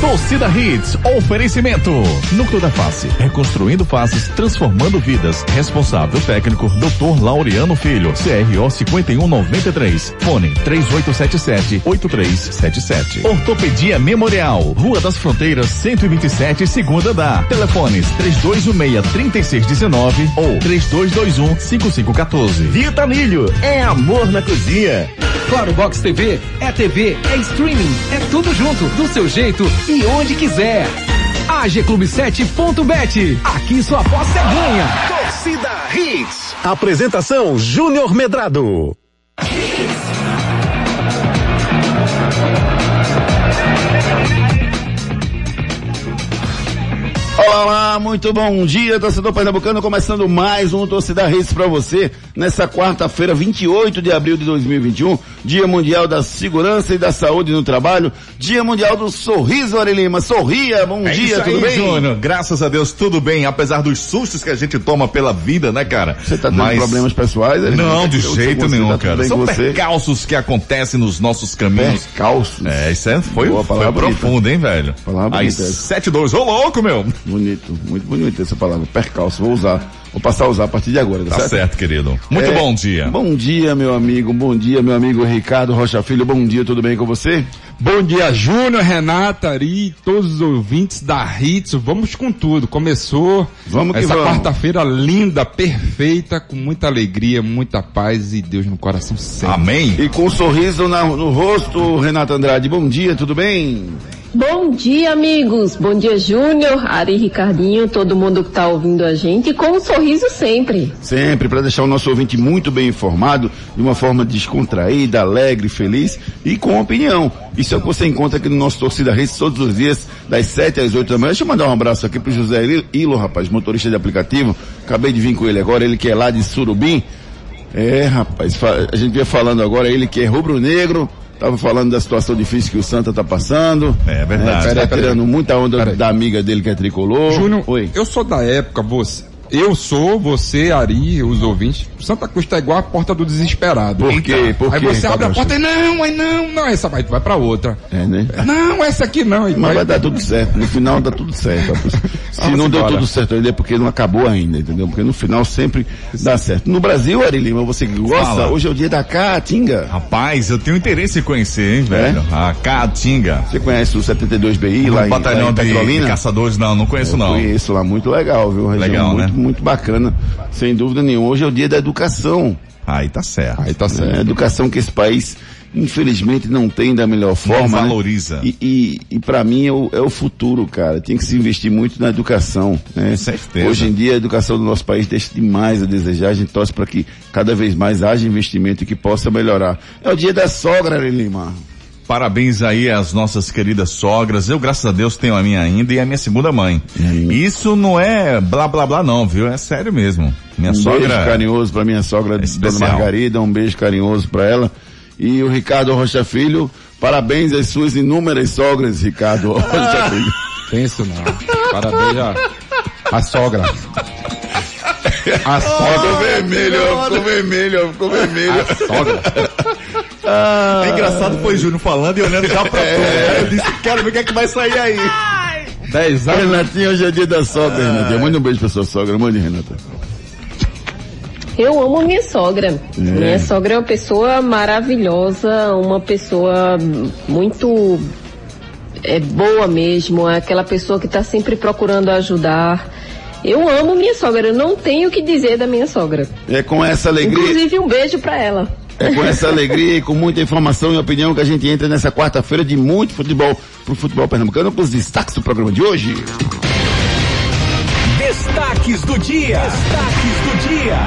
Torcida Hits, oferecimento. Núcleo da Face, reconstruindo faces, transformando vidas. Responsável técnico, Dr. Laureano Filho, CRO 5193. Fone 3877-8377. Ortopedia Memorial, Rua das Fronteiras, 127, segunda da. Telefones 3216-3619 ou 3221-5514. Vitamilho, é amor na cozinha. Claro Box TV é TV, é streaming, é tudo junto, do seu jeito e onde quiser. AGClube7.bet. Aqui sua aposta é ganha. Torcida Hits. Apresentação Júnior Medrado. Olá, muito bom dia, torcedor pernambucano, começando mais um Torcida Reis para você, nessa quarta-feira, 28 de abril de 2021, Dia Mundial da Segurança e da Saúde no Trabalho, Dia Mundial do Sorriso, Ari Lima, sorria, bom É dia, tudo aí, bem? Júnior. Graças a Deus, tudo bem, apesar dos sustos que a gente toma pela vida, né, cara? Você tá tendo Mas- problemas pessoais? Ari? Não, de Eu- jeito nenhum, tá cara. São percalços que acontecem nos nossos caminhos. Percalços. É, isso é, foi, Boa, foi bonita. profundo, hein, velho? Palavra Aí, bonita essa. 7-2, ô louco, meu! Bonito, muito bonita essa palavra, percalço, vou usar, vou passar a usar a partir de agora, Tá certo, querido. Muito É, bom dia. Bom dia, meu amigo, bom dia, meu amigo Ricardo Rocha Filho, bom dia, tudo bem com você? Bom dia, Júnior, Renata, Ari, todos os ouvintes da Hits. Vamos com tudo. Começou Vamos que essa quarta-feira linda, perfeita, com muita alegria, muita paz e Deus no coração sempre. Amém? E com um sorriso na- no rosto, Renato Andrade, bom dia, tudo bem? Bom dia, amigos. Bom dia, Júnior, Ari Ricardinho, todo mundo que está ouvindo a gente, com um sorriso sempre. Sempre para deixar o nosso ouvinte muito bem informado, de uma forma descontraída, alegre, feliz e com opinião. Isso é o que você encontra aqui no nosso Torcida Reis todos os dias, das 7 às 8 da manhã. Deixa eu mandar um abraço aqui pro José Ilo, rapaz, motorista de aplicativo. Acabei de vir com ele agora, ele que é lá de Surubim. É, rapaz, a gente vinha falando agora, ele que é rubro-negro, tava falando da situação difícil que o Santa tá passando. É verdade. tá Peraí, peraí. tirando muita onda Peraí. da amiga dele que é tricolor. Júnior, Oi. eu sou da época, você. Eu sou, você, Ari, os ouvintes. Santa Cruz tá igual a porta do desesperado. Por quê? Por aí quê, você abre a porta e não, aí não, não, essa vai, tu vai pra outra. É, né? Não, essa aqui não. aí Mas vai dar tudo certo. No final dá tudo certo. rapaz. Se Vamos não deu tudo certo ainda é porque não acabou ainda, entendeu? Porque no final sempre dá certo. No Brasil, Ari Lima, você que gosta, Fala. hoje é o dia da Caatinga. Rapaz, eu tenho interesse em conhecer, hein, É? velho? A Caatinga. Você conhece o 72BI lá em, lá batalhão em de, Petrolina? de caçadores, não, não conheço Eu não. Conheço lá, muito legal, viu? Região Legal, muito, né? Muito bacana, sem dúvida nenhuma. Hoje é o dia da educação. Aí tá certo. Aí tá É, certo. a educação que esse país, infelizmente, não tem da melhor forma. né? valoriza. E, e, e para mim é o, é o futuro, cara. Tem que se investir muito na educação. Né? Com certeza. Hoje em dia a educação do nosso país deixa demais a desejar. A gente torce para que cada vez mais haja investimento e que possa melhorar. É o dia da sogra, Lima. Parabéns aí às nossas queridas sogras. Eu, graças a Deus, tenho a minha ainda e a minha segunda mãe. Isso não é blá blá blá não, viu? É sério mesmo. Minha Um sogra. beijo carinhoso para minha sogra, Dona especial. Margarida. Um beijo carinhoso para ela. E o Ricardo Rocha Filho, parabéns às suas inúmeras sogras, Ricardo Rocha Filho. Isso não. Parabéns a, a sogra. A Ficou sogra. vermelho, ficou vermelho, ficou vermelho. A sogra. É engraçado foi Júnior falando e olhando já pra tudo. né? Eu disse, quero ver o que é que vai sair aí. Dez anos. Renatinho, hoje é dia da sogra, Renatinho. Manda um beijo pra sua sogra, mande, Renata. Eu amo minha sogra. Minha sogra é uma pessoa maravilhosa, uma pessoa muito é boa mesmo, é aquela pessoa que está sempre procurando ajudar. Eu amo minha sogra, eu não tenho o que dizer da minha sogra. É com essa alegria, Inclusive um beijo para ela. É com essa alegria e com muita informação e opinião que a gente entra nessa quarta-feira de muito futebol pro futebol pernambucano com os destaques do programa de hoje. Destaques do dia. Destaques do dia.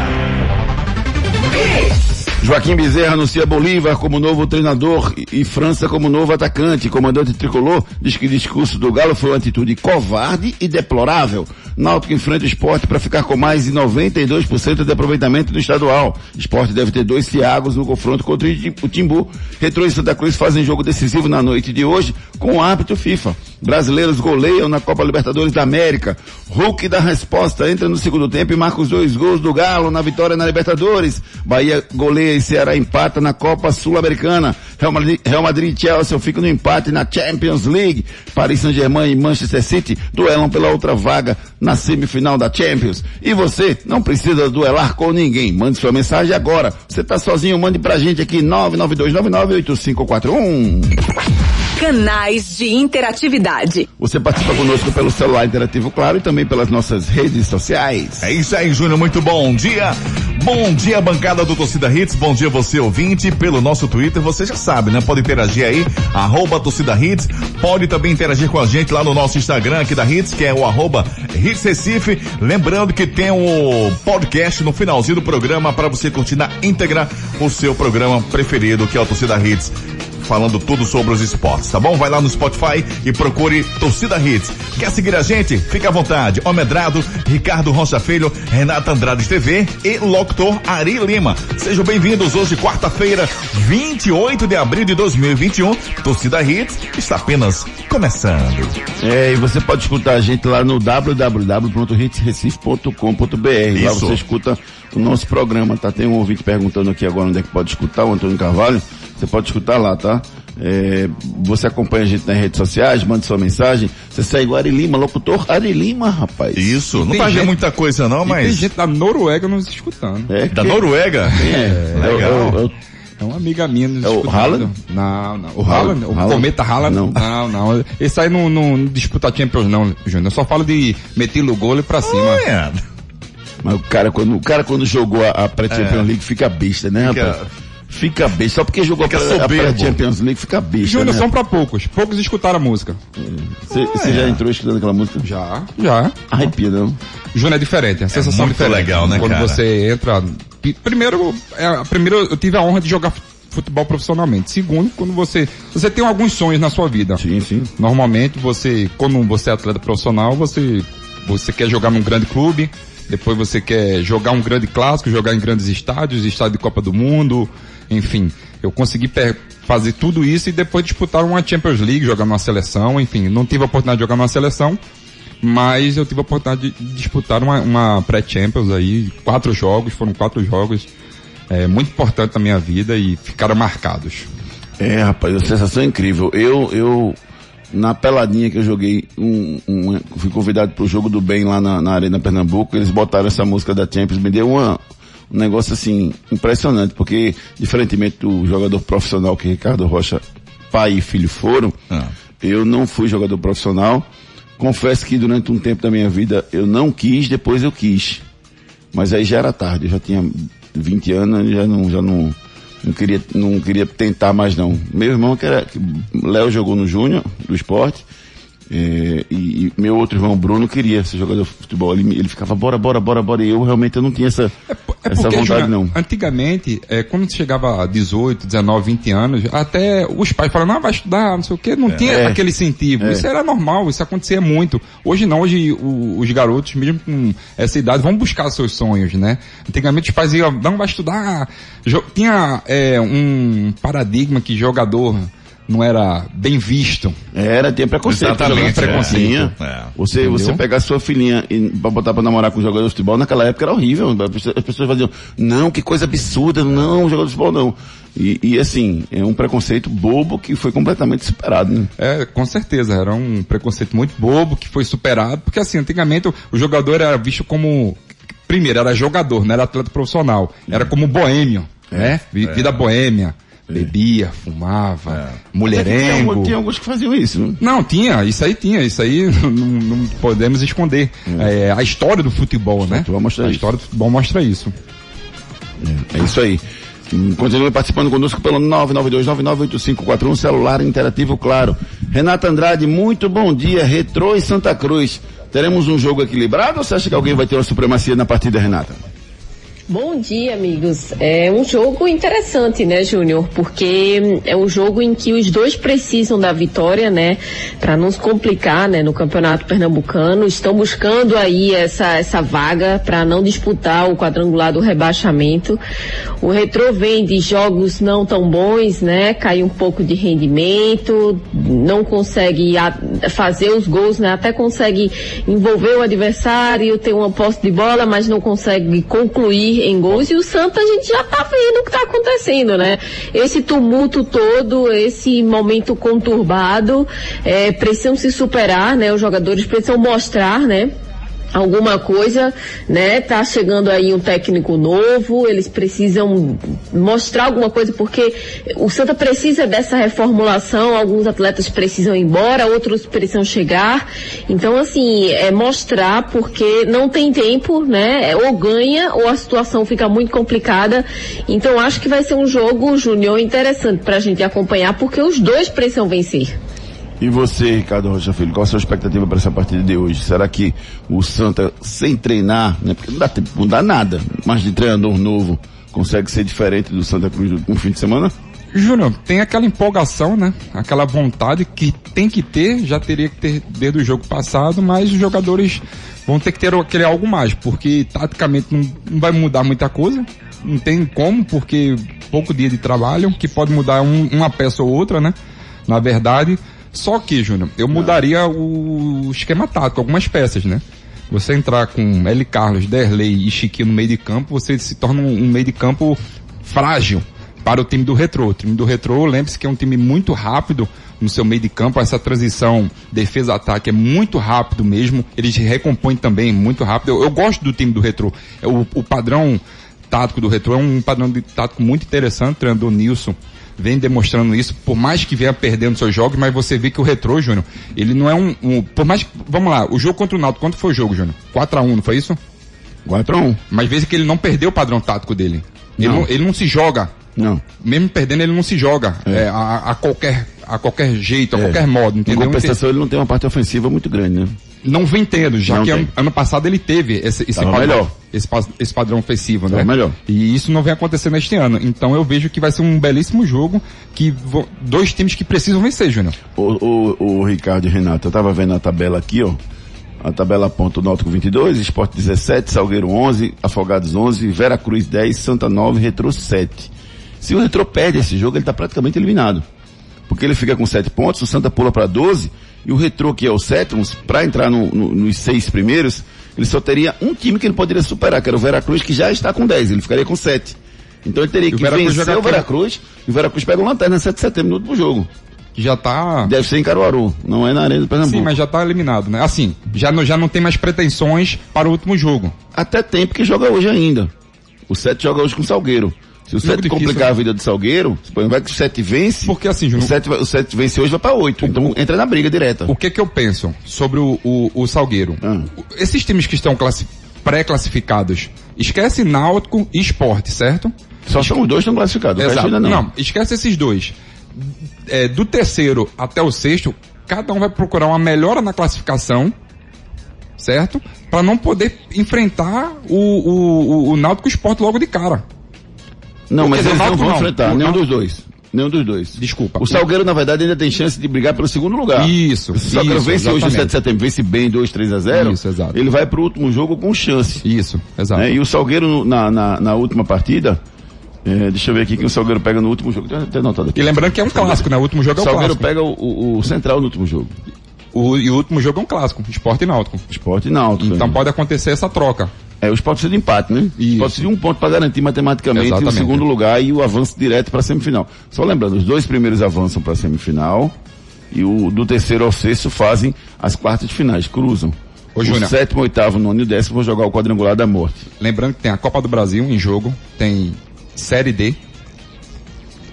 Joaquim Bezerra anuncia Bolívar como novo treinador e, e França como novo atacante. Comandante tricolor diz que o discurso do Galo foi uma atitude covarde e deplorável. Náutico enfrenta o esporte para ficar com mais de 92% de aproveitamento do estadual. Esporte deve ter dois Thiagos no confronto contra o Tim- o Timbu. Retrô e Santa Cruz fazem jogo decisivo na noite de hoje com o árbitro FIFA. Brasileiros goleiam na Copa Libertadores da América. Hulk dá resposta, entra no segundo tempo e marca os dois gols do Galo na vitória na Libertadores. Bahia goleia e Ceará empata na Copa Sul-Americana. Real Madrid, Real Madrid e Chelsea ficam no empate na Champions League. Paris Saint-Germain e Manchester City duelam pela outra vaga na semifinal da Champions. E você não precisa duelar com ninguém. Mande sua mensagem agora. Você está sozinho, mande pra gente aqui 992998541. Canais de interatividade. Você participa conosco pelo celular interativo, claro, e também pelas nossas redes sociais. É isso aí, Júnior, muito bom dia. Bom dia, bancada do Torcida Hits. Bom dia, você ouvinte. Pelo nosso Twitter, você já sabe, né? Pode interagir aí, arroba Torcida Hits. Pode também interagir com a gente lá no nosso Instagram aqui da Hits, que é o arroba Hits Recife. Lembrando que tem o podcast no finalzinho do programa para você curtir na íntegra o seu programa preferido, que é o Torcida Hits falando tudo sobre os esportes, tá bom? Vai lá no Spotify e procure Torcida Hits. Quer seguir a gente? Fique à vontade. Homedrado, Ricardo Rocha Filho, Renata Andrade TV e Locutor Ari Lima. Sejam bem-vindos hoje, quarta-feira, 28 de abril de 2021. Torcida Hits está apenas começando. É, e você pode escutar a gente lá no www.hitsrecife.com.br. Lá você escuta o nosso programa, tá? Tem um ouvinte perguntando aqui agora onde é que pode escutar, o Antônio Carvalho. Você pode escutar lá, tá? É, você acompanha a gente nas redes sociais, manda sua mensagem. Você segue o Ari Lima, locutor Ari Lima, rapaz. Isso, não tem faz gente- muita coisa não, E tem mas... gente da Noruega nos escutando. É, Da que- Noruega? É, legal. é o- é o- É uma amiga minha nos É o escutando. Haaland? Não, não. O Haaland? Haaland? O Haaland? Cometa Haaland? Não. Não, não. Esse aí não, não, não disputa Champions não, Júnior. Eu só falo de meter o gol e pra cima. É. Mas o cara, quando, o cara quando jogou a, a pré-Champions League fica besta, né, Fica- rapaz? Fica besta. Só porque jogou a Fica pré- a soberbo. pré-Champions League fica besta, Júnior, né? são pra poucos. Poucos escutaram a música. Você você já entrou escutando aquela música? Já. Já. Arrepia, não? Júnior é diferente, a sensação muito diferente. legal, né, Quando cara? você entra. Primeiro, é, primeiro eu tive a honra de jogar fu- futebol profissionalmente. Segundo, quando você. Você tem alguns sonhos na sua vida. Sim, sim. Normalmente você, quando você é atleta profissional, você, você quer jogar num grande clube, depois você quer jogar um grande clássico, jogar em grandes estádios, estádio de Copa do Mundo, enfim. Eu consegui fazer tudo isso e depois disputar uma Champions League, jogar numa seleção, enfim. Não tive a oportunidade de jogar numa seleção, mas eu tive a oportunidade de disputar uma, uma pré-Champions aí, quatro jogos, foram quatro jogos, é, muito importantes na minha vida e ficaram marcados. É, rapaz, a sensação é incrível. Eu, eu, na peladinha que eu joguei, um, um- fui convidado pro jogo do bem lá na, na Arena Pernambuco, eles botaram essa música da Champions, me deu uma, um negócio assim, impressionante, porque, diferentemente do jogador profissional que Ricardo Rocha, pai e filho foram, Ah. eu não fui jogador profissional. Confesso que durante um tempo da minha vida eu não quis, depois eu quis. Mas aí já era tarde, eu já tinha 20 anos, já não, já não, não queria, não queria tentar mais não. Meu irmão que era, Léo jogou no Júnior, do esporte, eh, e, e meu outro irmão Bruno queria ser jogador de futebol. Ele, ele ficava, bora, bora, bora, bora, e eu realmente eu não tinha essa, É essa porque, vontade Júnior, não. antigamente, é, quando você chegava a 18, 19, 20 anos, até os pais falavam, não, vai estudar, não sei o quê, não tinha É. aquele incentivo. Isso era normal, isso acontecia muito. Hoje não, hoje o- os garotos, mesmo com essa idade, vão buscar seus sonhos, né? Antigamente os pais iam, não, vai estudar. Jo- tinha é, um paradigma que jogador não era bem visto. Era, tinha preconceito. Exatamente, é. preconceito. É. Você, Entendeu? você pegar sua filhinha e, pra botar pra namorar com um jogador de futebol, naquela época era horrível. As pessoas- As pessoas faziam, não, que coisa absurda, não, jogador de futebol não. E, e assim, é um preconceito bobo que foi completamente superado, né? É, com certeza, era um preconceito muito bobo que foi superado, porque assim, antigamente o, o jogador era visto como, primeiro, era jogador, não era atleta profissional, era como boêmio, né? Vi- Vida boêmia, bebia, fumava, mulherengo. Tinha, tinha alguns que faziam isso, né? Não, tinha, isso aí tinha, isso aí não, não podemos esconder. É, a história do futebol, né? futebol mostra a isso. história do futebol mostra isso. É isso aí. Continue participando conosco pelo 992998541, celular interativo, claro. Renata Andrade, muito bom dia. Retrô e Santa Cruz. Teremos um jogo equilibrado ou você acha que alguém vai ter uma supremacia na partida, Renata? Bom dia, amigos. É um jogo interessante, né, Júnior? Porque é um jogo em que os dois precisam da vitória, né, para não se complicar, né, no Campeonato Pernambucano. Estão buscando aí essa essa vaga para não disputar o quadrangular do rebaixamento. O Retro vem de jogos não tão bons, né? Cai um pouco de rendimento, não consegue fazer os gols, né? Até consegue envolver o adversário, ter uma posse de bola, mas não consegue concluir em gols. E o Santa a gente já tá vendo o que tá acontecendo, né? Esse tumulto todo, esse momento conturbado, é, precisam se superar, né? Os jogadores precisam mostrar, né? Alguma coisa, né? Tá chegando aí um técnico novo, eles precisam mostrar alguma coisa porque o Santa precisa dessa reformulação, alguns atletas precisam ir embora, outros precisam chegar. Então assim, é mostrar porque não tem tempo, né? Ou ganha ou a situação fica muito complicada. Então acho que vai ser um jogo júnior interessante pra gente acompanhar porque os dois precisam vencer. E você, Ricardo Rocha Filho, qual a sua expectativa para essa partida de hoje? Será que o Santa, sem treinar, né? Porque não dá tempo, não dá nada, mas de treinador novo, consegue ser diferente do Santa Cruz no fim de semana? Júnior, tem aquela empolgação, né? Aquela vontade que tem que ter, já teria que ter desde o jogo passado, mas os jogadores vão ter que ter aquele algo mais, porque taticamente não, não vai mudar muita coisa, não tem como, porque pouco dia de trabalho, que pode mudar um- uma peça ou outra, né? Na verdade, só que, Júnior, eu mudaria o esquema tático, algumas peças, né? Você entrar com L. Carlos, Derlei e Chiquinho no meio de campo, você se torna um, meio de campo frágil para o time do Retrô. O time do Retrô, lembre-se que é um time muito rápido no seu meio de campo, essa transição defesa-ataque é muito rápido mesmo, eles recompõem também muito rápido. Eu, eu gosto do time do Retrô. É O, o padrão tático do Retrô é um padrão de tático muito interessante, treinador Nilson vem demonstrando isso, por mais que venha perdendo seus jogos, mas você vê que o Retrô, Júnior, ele não é um, um- por mais que, vamos lá, o jogo contra o Náutico, quanto foi o jogo, Júnior? 4x1, não foi isso? 4x1. Mas veja que ele não perdeu o padrão tático dele. Ele Não. não, ele não se joga. Não. Mesmo perdendo, ele não se joga é, a, a qualquer, a qualquer jeito, a É. qualquer modo, Em entendeu? compensação, ele não tem uma parte ofensiva muito grande, né? Não vem tendo, já Não que ano, ano passado ele teve esse, esse, padrão, melhor. esse, esse padrão ofensivo, né? Tava melhor. E isso não vem acontecendo este ano. Então eu vejo que vai ser um belíssimo jogo, que dois times que precisam vencer, Júnior. O, o, o Ricardo e Renato, eu tava vendo a tabela aqui, ó. A tabela aponta o Náutico 22, Esporte 17, Salgueiro 11, Afogados 11, Vera Cruz 10, Santa 9, Retro 7. Se o Retro perde esse jogo, ele tá praticamente eliminado. Porque ele fica com 7 pontos, o Santa pula para 12, e o Retro, que é o sétimo, para entrar no- no- nos seis primeiros, ele só teria um time que ele poderia superar, que era o Vera Cruz, que já está com 10, ele ficaria com 7. Então ele teria E que Veracruz vencer o Vera Cruz, e o Vera Cruz pega o Lanterna 7 de setembro no último jogo. Que já tá. Deve ser em Caruaru, não é na Arena do Pernambuco. Sim, mas já tá eliminado, né? Assim, já não, já não tem mais pretensões para o último jogo. Até tem porque joga hoje ainda. O 7 joga hoje com o Salgueiro. Se o Jogo 7 difícil, complicar né? a vida do Salgueiro, vai que o 7 vence. Porque assim, o Júnior, 7, vai- o 7 vence hoje vai pra 8. Então entra na briga direta. o que que eu penso sobre o, o, o Salgueiro? Ah. Esses times que estão classi- pré-classificados, esquece Náutico e Esporte, certo? Só são os dois estão classificados. Exato. não. Não, esquece esses dois. É, do terceiro até o sexto, cada um vai procurar uma melhora na classificação, certo? Para não poder enfrentar o, o, o, o Náutico e o Esporte logo de cara. Não, mas eles não vão não. enfrentar, O nenhum dos dois. Nenhum dos dois. Desculpa. O Salgueiro, na verdade, ainda tem chance de brigar pelo segundo lugar. Isso, Se o Salgueiro isso, vence hoje o 7 exatamente. de setembro, vence bem 2, 3 a 0, Isso, exato. ele vai pro último jogo com chance. Isso, exato. né? E o Salgueiro, na, na, na última partida, é, deixa eu ver aqui quem o Salgueiro pega no último jogo. Tem até anotado aqui. E lembrando que é um clássico, né? O último jogo é O o Salgueiro clássico. pega o, o- o Central no último jogo. O, e o último jogo é um clássico, Esporte e Náutico. Esporte e Náutico. Então né? pode acontecer essa troca. É, o esporte precisa de empate, né? Isso. Pode ser de um ponto para garantir matematicamente o Exatamente. segundo lugar e o avanço direto para a semifinal. Só lembrando, os dois primeiros avançam para a semifinal e o do terceiro ao sexto fazem as quartas de finais, cruzam. Ô, o Júnior. sétimo, oitavo, nono e o décimo vão jogar o quadrangular da morte. Lembrando que tem a Copa do Brasil em jogo, tem Série D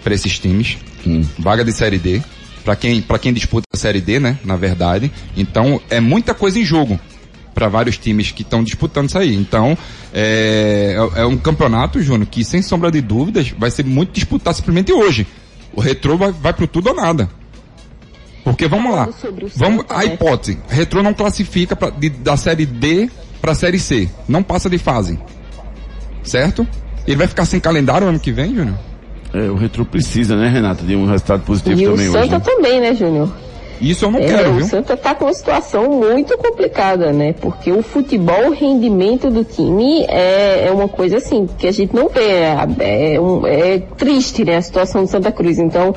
para esses times, Hum. vaga de Série D, para quem, pra quem disputa a Série D, né, na verdade. Então, é muita coisa em jogo para vários times que estão disputando isso aí. Então, é, é- é um campeonato, Júnior, que sem sombra de dúvidas vai ser muito disputado simplesmente hoje. O Retrô vai, vai pro tudo ou nada. Porque vamos lá, o vamos, a né? hipótese, Retrô não classifica pra, de- da série D para a série C, não passa de fase. certo? Ele vai ficar sem calendário ano que vem, Júnior? É, o Retro precisa, né, Renata, de um resultado positivo E o também hoje. Santa né? também, né, Júnior? Isso eu não É, quero, o viu? Santa está com uma situação muito complicada, né? Porque o futebol, o rendimento do time é, é uma coisa assim que a gente não vê. É, é um- é triste, né? A situação do Santa Cruz. Então,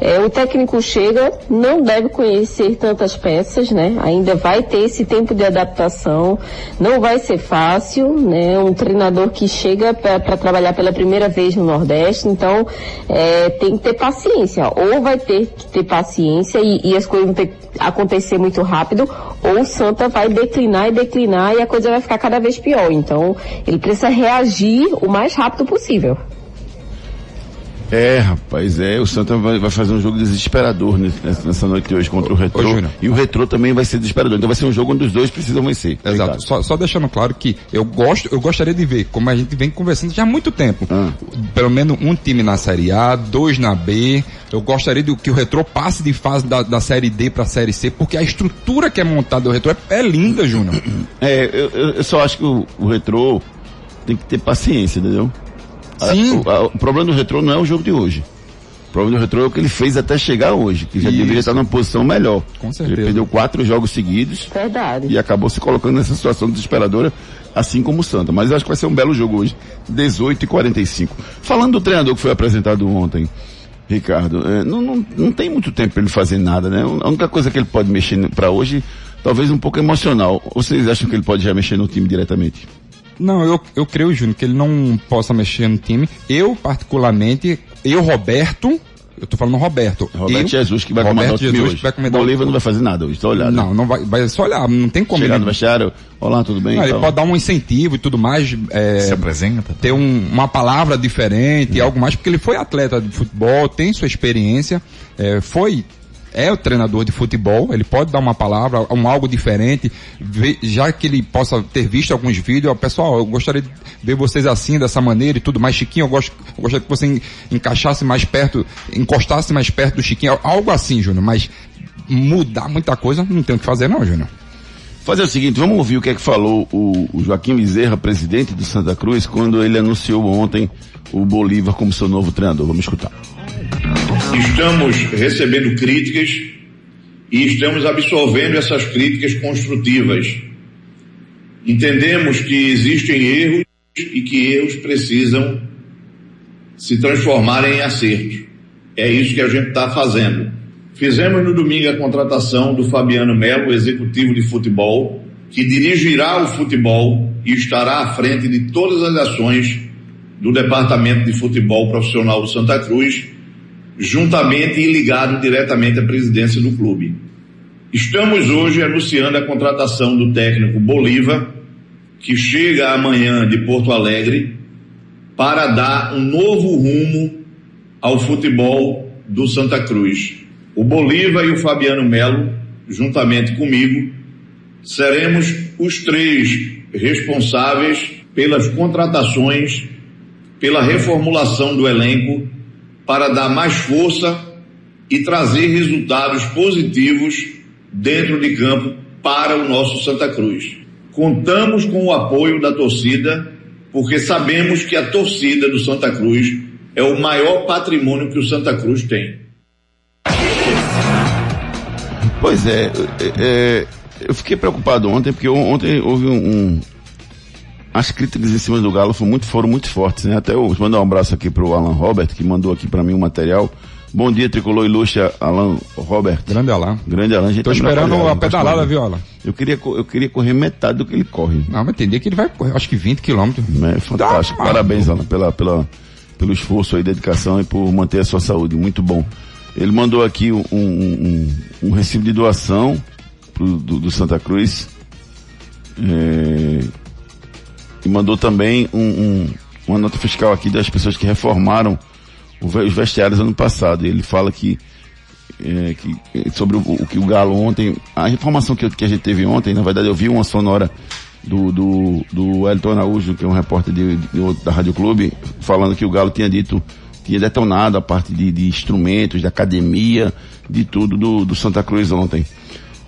é, o técnico chega, não deve conhecer tantas peças, né? Ainda vai ter esse tempo de adaptação. Não vai ser fácil, né? Um treinador que chega para trabalhar pela primeira vez no Nordeste. Então, é, tem que ter paciência. Ou vai ter que ter paciência e, e as coisas acontecer muito rápido, ou o Santa vai declinar e declinar e a coisa vai ficar cada vez pior. Então, ele precisa reagir o mais rápido possível. É, rapaz, é. O Santa vai, vai fazer um jogo desesperador nessa, nessa noite de hoje contra o Retro. Júnior. e o Retro também vai ser desesperador. Então vai ser um jogo onde os dois precisam vencer. Exato. Só, só deixando claro que eu gosto, eu gostaria de ver, como a gente vem conversando já há muito tempo, Ah. pelo menos um time na Série A, dois na B. Eu gostaria de que o Retrô passe de fase da, da Série D para a Série C, porque a estrutura que é montada do Retrô é, é linda, Júnior. É, eu, eu- só acho que o, o Retro tem que ter paciência, entendeu? A- Sim. o, a- o problema do Retro não é o jogo de hoje. O problema do Retro é o que ele fez até chegar hoje, que já Isso. deveria estar numa posição melhor. Com certeza. Ele perdeu quatro jogos seguidos Verdade. e acabou se colocando nessa situação desesperadora, assim como o Santa. Mas eu acho que vai ser um belo jogo hoje, 18 e 45. Falando do treinador que foi apresentado ontem, Ricardo, é, não, não, não tem muito tempo para ele fazer nada, né? A única coisa que ele pode mexer para hoje, talvez um pouco emocional. Ou vocês acham que ele pode já mexer no time diretamente? Não, eu, eu creio, Júnior, que ele não possa mexer no time. Eu, particularmente, eu, Roberto, eu tô falando Roberto. Roberto eu, Jesus que vai Roberto comandar o time Jesus hoje. que vai comandar o- Bolívar não vai fazer nada hoje, tá olhado. Não, não vai, vai só olhar, não tem como. Chegar ele- no vestiário, olá, tudo bem? Não, ele Então, pode dar um incentivo e tudo mais, é, Se apresenta. ter um- uma palavra diferente, algo mais, porque ele foi atleta de futebol, tem sua experiência, é, foi, é o treinador de futebol, ele pode dar uma palavra, um algo diferente, já que ele possa ter visto alguns vídeos, pessoal, eu gostaria de ver vocês assim, dessa maneira e tudo mais, Chiquinho, eu, gosto, eu gostaria que você en- encaixasse mais perto, encostasse mais perto do Chiquinho, algo assim, Júnior, mas mudar muita coisa, não tem o que fazer não, Júnior. Fazer o seguinte, vamos ouvir o que é que falou o, o Joaquim Bezerra, presidente do Santa Cruz, quando ele anunciou ontem o Bolívar como seu novo treinador. Vamos escutar. Estamos recebendo críticas e estamos absorvendo essas críticas construtivas. Entendemos que existem erros e que erros precisam se transformarem em acertos. É isso que a gente está fazendo. Fizemos no domingo a contratação do Fabiano Melo, executivo de futebol, que dirigirá o futebol e estará à frente de todas as ações do Departamento de Futebol Profissional do Santa Cruz, juntamente e ligado diretamente à presidência do clube. Estamos hoje anunciando a contratação do técnico Bolívar, que chega amanhã de Porto Alegre, para dar um novo rumo ao futebol do Santa Cruz. O Bolívar e o Fabiano Melo, juntamente comigo, seremos os três responsáveis pelas contratações, pela reformulação do elenco, para dar mais força e trazer resultados positivos dentro de campo para o nosso Santa Cruz. Contamos com o apoio da torcida, porque sabemos que a torcida do Santa Cruz é o maior patrimônio que o Santa Cruz tem. Pois é, é, é, eu fiquei preocupado ontem, porque on- ontem houve um, um- As críticas em cima do Galo foram muito, foram muito fortes, né? Até eu mandar um abraço aqui pro Alan Robert, que mandou aqui para mim o material. Bom dia, Tricolor Ilustre, Alan Robert. Grande Alain. Grande Alan, Tô tá esperando a faz pedalada, viu, Alain? Eu queria, eu queria correr metade do que ele corre. Não, mas dia que ele vai correr, acho que 20 quilômetros. É fantástico. Tá, Parabéns, Alan, pela, pela, pelo esforço e dedicação e por manter a sua saúde. Muito bom. Ele mandou aqui um, um, um- recibo de doação pro- do, do Santa Cruz. É, e mandou também um- um- uma nota fiscal aqui das pessoas que reformaram os vestiários ano passado. Ele fala que, é, que é, sobre o, o que o Galo ontem, a informação que, que a gente teve ontem, na verdade eu vi uma sonora do, do, do Elton Araújo, que é um repórter de, de- da Rádio Clube, falando que o Galo tinha dito, tinha detonado a parte de, de instrumentos, de academia, de tudo do, do Santa Cruz ontem.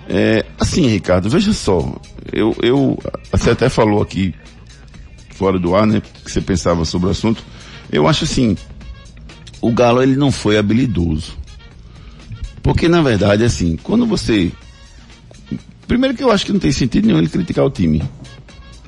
É, assim, Ricardo, veja só, eu, eu, você até falou aqui fora do ar, né? Que você pensava sobre o assunto. Eu acho assim, o Galo ele não foi habilidoso. Porque na verdade, assim, quando você. Primeiro que eu acho que não tem sentido nenhum ele criticar o time.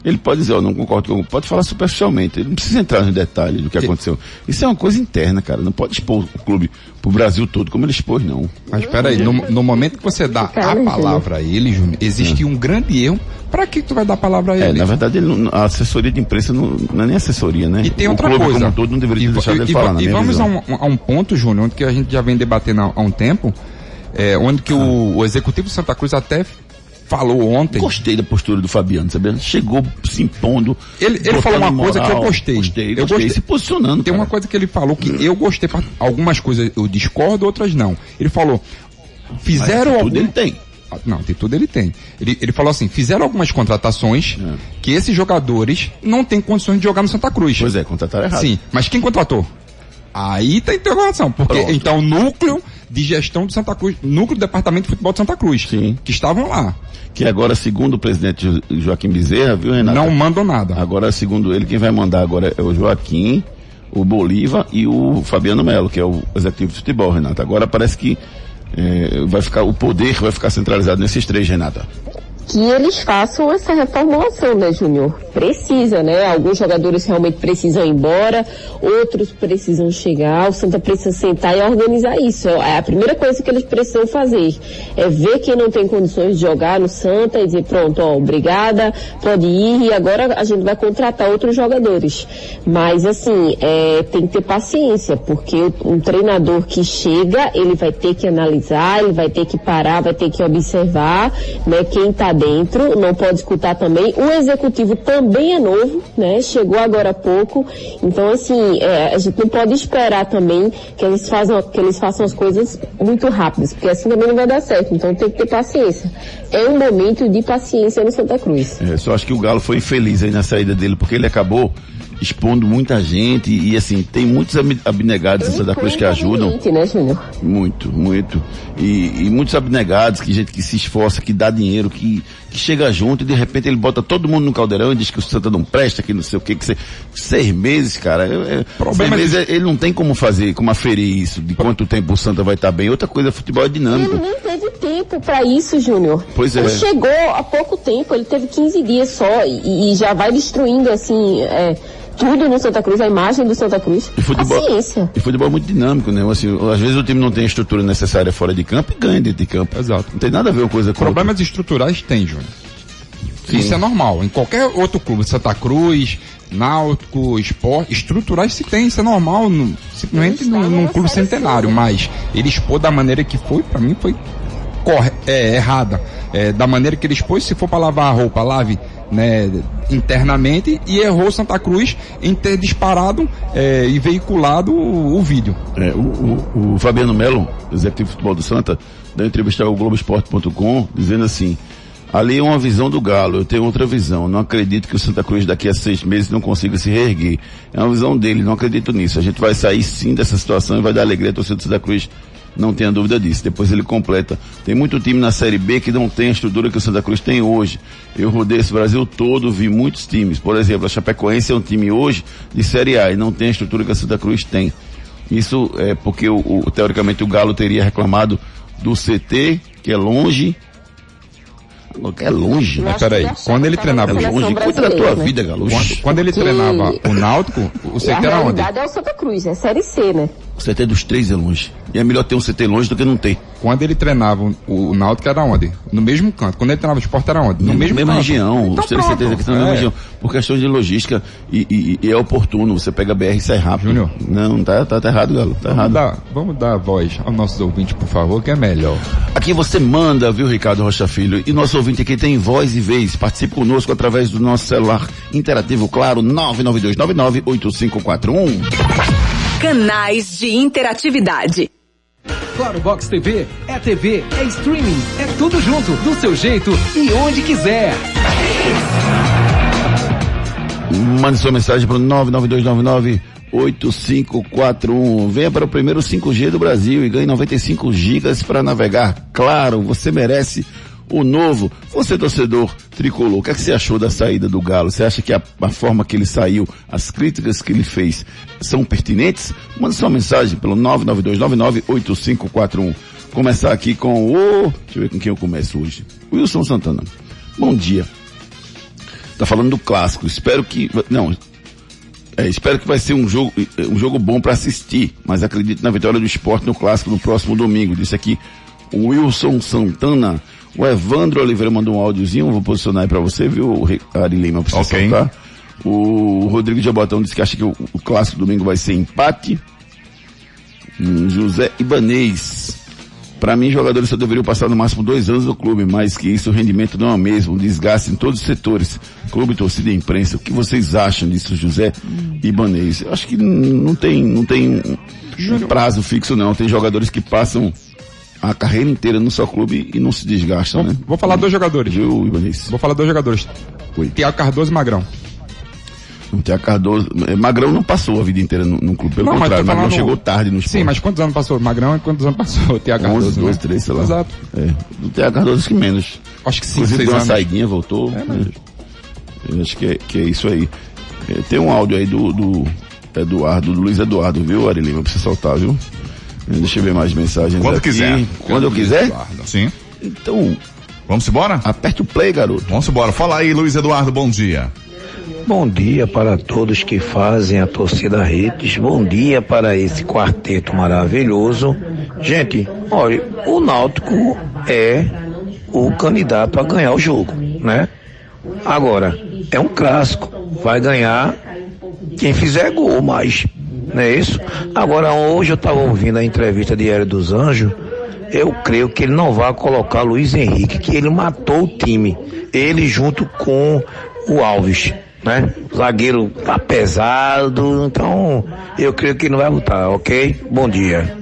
Ele pode dizer, ó, não concordo com pode falar superficialmente. Ele não precisa entrar nos detalhes do que aconteceu. Isso é uma coisa interna, cara. Não pode expor o clube pro Brasil todo como ele expôs, não. Mas espera aí, no, no momento que você dá a palavra a ele, Júnior, existe um grande erro. Pra que tu vai dar a palavra a É, ele? na verdade, ele não- a assessoria de imprensa não, não é nem assessoria, né? E tem o outra clube coisa. como todo não deveria e, ter deixado e- ele e falar, e vamos a um, a um ponto, Júnior, onde que a gente já vem debatendo há, há um tempo, é, onde que o, o executivo de Santa Cruz até falou ontem. Gostei da postura do Fabiano, sabe? Chegou se impondo. Ele, ele falou uma moral. coisa que eu gostei. Gostei, eu gostei. gostei. Se posicionando. Tem cara. uma coisa que ele falou que eu gostei. Algumas coisas eu discordo, outras não. Ele falou, fizeram Mas algum... Tudo ele tem. Ah, Não, tem tudo ele tem. Ele, ele falou assim, fizeram algumas contratações É. que esses jogadores não têm condições de jogar no Santa Cruz. Pois é, contrataram errado. Sim, mas quem contratou? Aí tá interrogação, porque Pronto. então o núcleo de gestão do Santa Cruz, núcleo do departamento de futebol de Santa Cruz, Sim. que estavam lá, Que agora, segundo o presidente Jo- Joaquim Bezerra, viu, Renato? não mandam nada. Agora, segundo ele, quem vai mandar agora é o Joaquim, o Bolívar e o Fabiano Melo, que é o executivo de futebol, Renata. Agora parece que eh, vai ficar, o poder vai ficar centralizado nesses três, Renata. Que eles façam essa reformulação, né, Júnior? Precisa, né? Alguns jogadores realmente precisam ir embora, outros precisam chegar, o Santa precisa sentar e organizar isso. É a primeira coisa que eles precisam fazer. É ver quem não tem condições de jogar no Santa e dizer, pronto, ó, obrigada, pode ir, e agora a gente vai contratar outros jogadores. Mas, assim, é, tem que ter paciência, porque um treinador que chega, ele vai ter que analisar, ele vai ter que parar, vai ter que observar, né, quem está dentro, não pode escutar também. O executivo também é novo, né, chegou agora há pouco, então assim, é, a gente não pode esperar também que eles façam, que eles façam as coisas muito rápidas, porque assim também não vai dar certo, então tem que ter paciência. É um momento de paciência no Santa Cruz. É, só acho que o Galo foi infeliz aí na saída dele, porque ele acabou expondo muita gente e, assim, tem muitos ab- abnegados em Santa Cruz que ajudam. Né, Júnior? Muito, muito. E, e muitos abnegados, que gente que se esforça, que dá dinheiro, que, que chega junto e de repente ele bota todo mundo no caldeirão e diz que o Santa não presta, que não sei o que, que seis meses, cara. é- é- Problema seis meses, ele não tem como fazer, como aferir isso, de quanto tempo o Santa vai estar bem. Outra coisa, futebol é dinâmico. Ele nem teve tempo pra isso, Júnior. Pois é. Ele chegou há pouco tempo, ele teve 15 dias só e, e já vai destruindo, assim, é, tudo no Santa Cruz, a imagem do Santa Cruz. E futebol, Paciência. e futebol é muito dinâmico, né? Assim, às vezes o time não tem a estrutura necessária fora de campo e ganha dentro de campo. Exato. Não tem nada a ver uma coisa com outra. Problemas estruturais tem, Júnior. Sim. Isso é normal. Em qualquer outro clube, Santa Cruz, Náutico, Esporte, estruturais se tem, isso é normal, no- simplesmente num, num clube centenário, né? mas ele expôs da maneira que foi, pra mim foi corre, é, errada. É, da maneira que ele expôs, se for pra lavar a roupa, lave né, internamente e errou Santa Cruz em ter disparado é, e veiculado o, o vídeo. É, o, o- o Fabiano Melo, executivo de futebol do Santa, deu entrevista ao Globoesporte.com, dizendo assim, ali é uma visão do Galo, eu tenho outra visão, não acredito que o Santa Cruz daqui a seis meses não consiga se reerguer. É uma visão dele, não acredito nisso. A gente vai sair sim dessa situação e vai dar alegria à torcida do Santa Cruz, não tenha dúvida disso. Depois ele completa. Tem muito time na Série B que não tem a estrutura que o Santa Cruz tem hoje. Eu rodei esse Brasil todo, vi muitos times. Por exemplo, a Chapecoense é um time hoje de Série A e não tem a estrutura que a Santa Cruz tem. Isso é porque o, o- teoricamente o Galo teria reclamado do CT, que é longe. Que é longe. Acho peraí, quando ele treinava É longe. Cuida da tua né? vida, Galo. Quando, quando ele treinava o Náutico, o CT a era onde? realidade é o Santa Cruz, é Série C, né? O CT dos três é longe. E é melhor ter um CT longe do que não ter. Quando ele treinava o, o Náutico era onde? No mesmo canto. Quando ele treinava o esporte era onde? No Na mesmo mesma canto. região. Então pronto. CTs aqui estão na mesma É. região. Por questões de logística e, e- e é oportuno. Você pega a BR e sai rápido. Júnior. Não, tá, tá, tá errado, Galo. Tá Vamos errado. dar, vamos dar voz aos nossos ouvintes, por favor, que é melhor. Aqui você manda, viu, Ricardo Rocha Filho? E nosso ouvinte aqui tem voz e vez. Participe conosco através do nosso celular interativo, claro, 992998541. Canais de interatividade. Claro Box TV é TV, é streaming, é tudo junto, do seu jeito e onde quiser. Mande sua mensagem para o 992998541. Venha para o primeiro 5G do Brasil e ganhe 95 gigas para navegar. Claro, você merece o novo. Você, torcedor tricolor, o que, é que você achou da saída do Galo? Você acha que a, a forma que ele saiu, as críticas que ele fez, são pertinentes? Manda sua mensagem pelo 992998541. Começar aqui com o. Deixa eu ver com quem eu começo hoje. Wilson Santana. Bom dia. Tá falando do clássico. Espero que. Não. É, espero que vai ser um jogo, um jogo bom para assistir, mas acredito na vitória do esporte no clássico no próximo domingo. Disse aqui o Wilson Santana. O Evandro Oliveira mandou um áudiozinho, vou posicionar aí pra você, viu, Ari Lima, pra você Ok. soltar. O Rodrigo Jabotão disse que acha que o, o clássico domingo vai ser empate. Hum, José Ibanês. Para mim, jogadores só deveriam passar no máximo dois anos no clube, mas que isso o rendimento não é o mesmo, um desgaste em todos os setores, clube, torcida e imprensa. O que vocês acham disso, José Ibanês? Eu acho que não tem, não tem um prazo fixo não. Tem jogadores que passam a carreira inteira no seu clube e não se desgastam, né? Vou falar dois jogadores. Viu, Ibanês? Vou falar dois jogadores. Oi. Tiago Cardoso e Magrão. O Tiago Cardoso, eh, Magrão não passou a vida inteira no, no clube, pelo Não, contrário, Magrão falando- chegou tarde no esporte. Sim, mas quantos anos passou? Magrão e quantos anos passou? Tiago 11, Cardoso. 12, né? 13, sei lá. Exato. É. O Tiago Cardoso que menos. Acho que sim, Inclusive deu uma anos. saidinha, voltou. É, mas-? Eu acho que é, que é isso aí. É, tem um áudio aí do, do Eduardo, do Luiz Eduardo, viu, Ari Lima? Pra você soltar, viu? Deixa eu ver mais mensagens Quando aqui. quiser. Quando eu quiser? Sim. Então, Vamos embora? aperte o play, garoto. Vamos embora. Fala aí, Luiz Eduardo, bom dia. Bom dia para todos que fazem a torcida Redes. Bom dia para esse quarteto maravilhoso. Gente, olha, o Náutico é o candidato a ganhar o jogo, né? Agora, é um clássico. Vai ganhar quem fizer gol, mas não é isso? Agora, hoje eu estava ouvindo a entrevista de Hélio dos Anjos. Eu creio que ele não vai colocar Luiz Henrique, que ele matou o time. Ele junto com o Alves, né? O zagueiro tá pesado, então eu creio que ele não vai lutar, ok? Bom dia.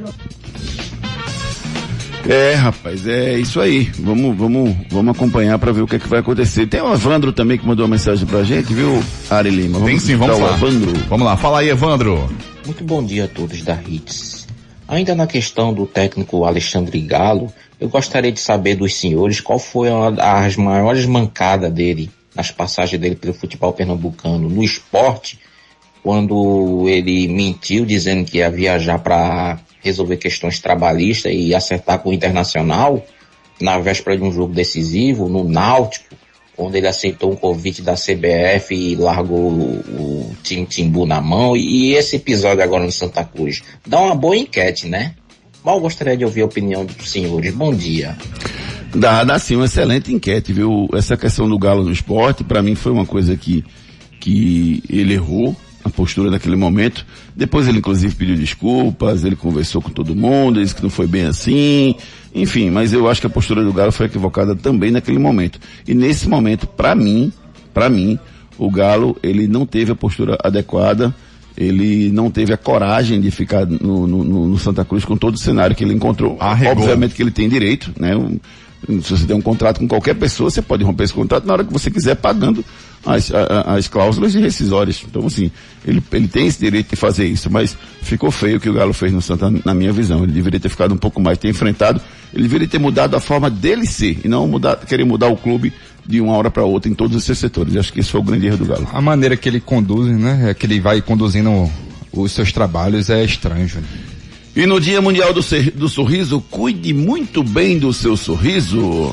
É, rapaz, é isso aí. Vamos, vamos, vamos acompanhar pra ver o que, é que vai acontecer. Tem o Evandro também que mandou uma mensagem pra gente, viu, Ari Lima? Tem sim, vamos lá. Evandro. Vamos lá, fala aí, Evandro. Muito bom dia a todos da Hits. Ainda na questão do técnico Alexandre Galo, eu gostaria de saber dos senhores qual foi a- as maiores mancadas dele nas passagens dele pelo futebol pernambucano no esporte, quando ele mentiu dizendo que ia viajar para resolver questões trabalhistas e acertar com o Internacional na véspera de um jogo decisivo no Náutico, onde ele aceitou um convite da CBF e largou o, o Tim Timbu na mão. E esse episódio agora no Santa Cruz dá uma boa enquete, né? Mal gostaria de ouvir a opinião dos senhores. Bom dia. Dá, dá sim, uma excelente enquete, viu? Essa questão do Galo no esporte, pra mim foi uma coisa que, que ele errou a postura naquele momento. Depois ele inclusive pediu desculpas, ele conversou com todo mundo, disse que não foi bem assim, enfim, mas eu acho que a postura do Galo foi equivocada também naquele momento. E nesse momento, pra mim, pra mim, o Galo, ele não teve a postura adequada, ele não teve a coragem de ficar no, no- no- no Santa Cruz com todo o cenário que ele encontrou. Arregou. Obviamente que ele tem direito, né? Um- se você tem um contrato com qualquer pessoa, você pode romper esse contrato na hora que você quiser, pagando as, a- as cláusulas rescisórias. Então, assim, ele, ele tem esse direito de fazer isso, mas ficou feio o que o Galo fez no Santa, na minha visão. Ele deveria ter ficado um pouco mais, ter enfrentado, ele deveria ter mudado a forma dele ser, e não mudar, querer mudar o clube de uma hora para outra em todos os seus setores. Acho que esse foi o grande erro do Galo. A maneira que ele conduz, né? É que ele vai conduzindo os seus trabalhos é estranho, Júnior. E no Dia Mundial do, do Sorriso, cuide muito bem do seu sorriso.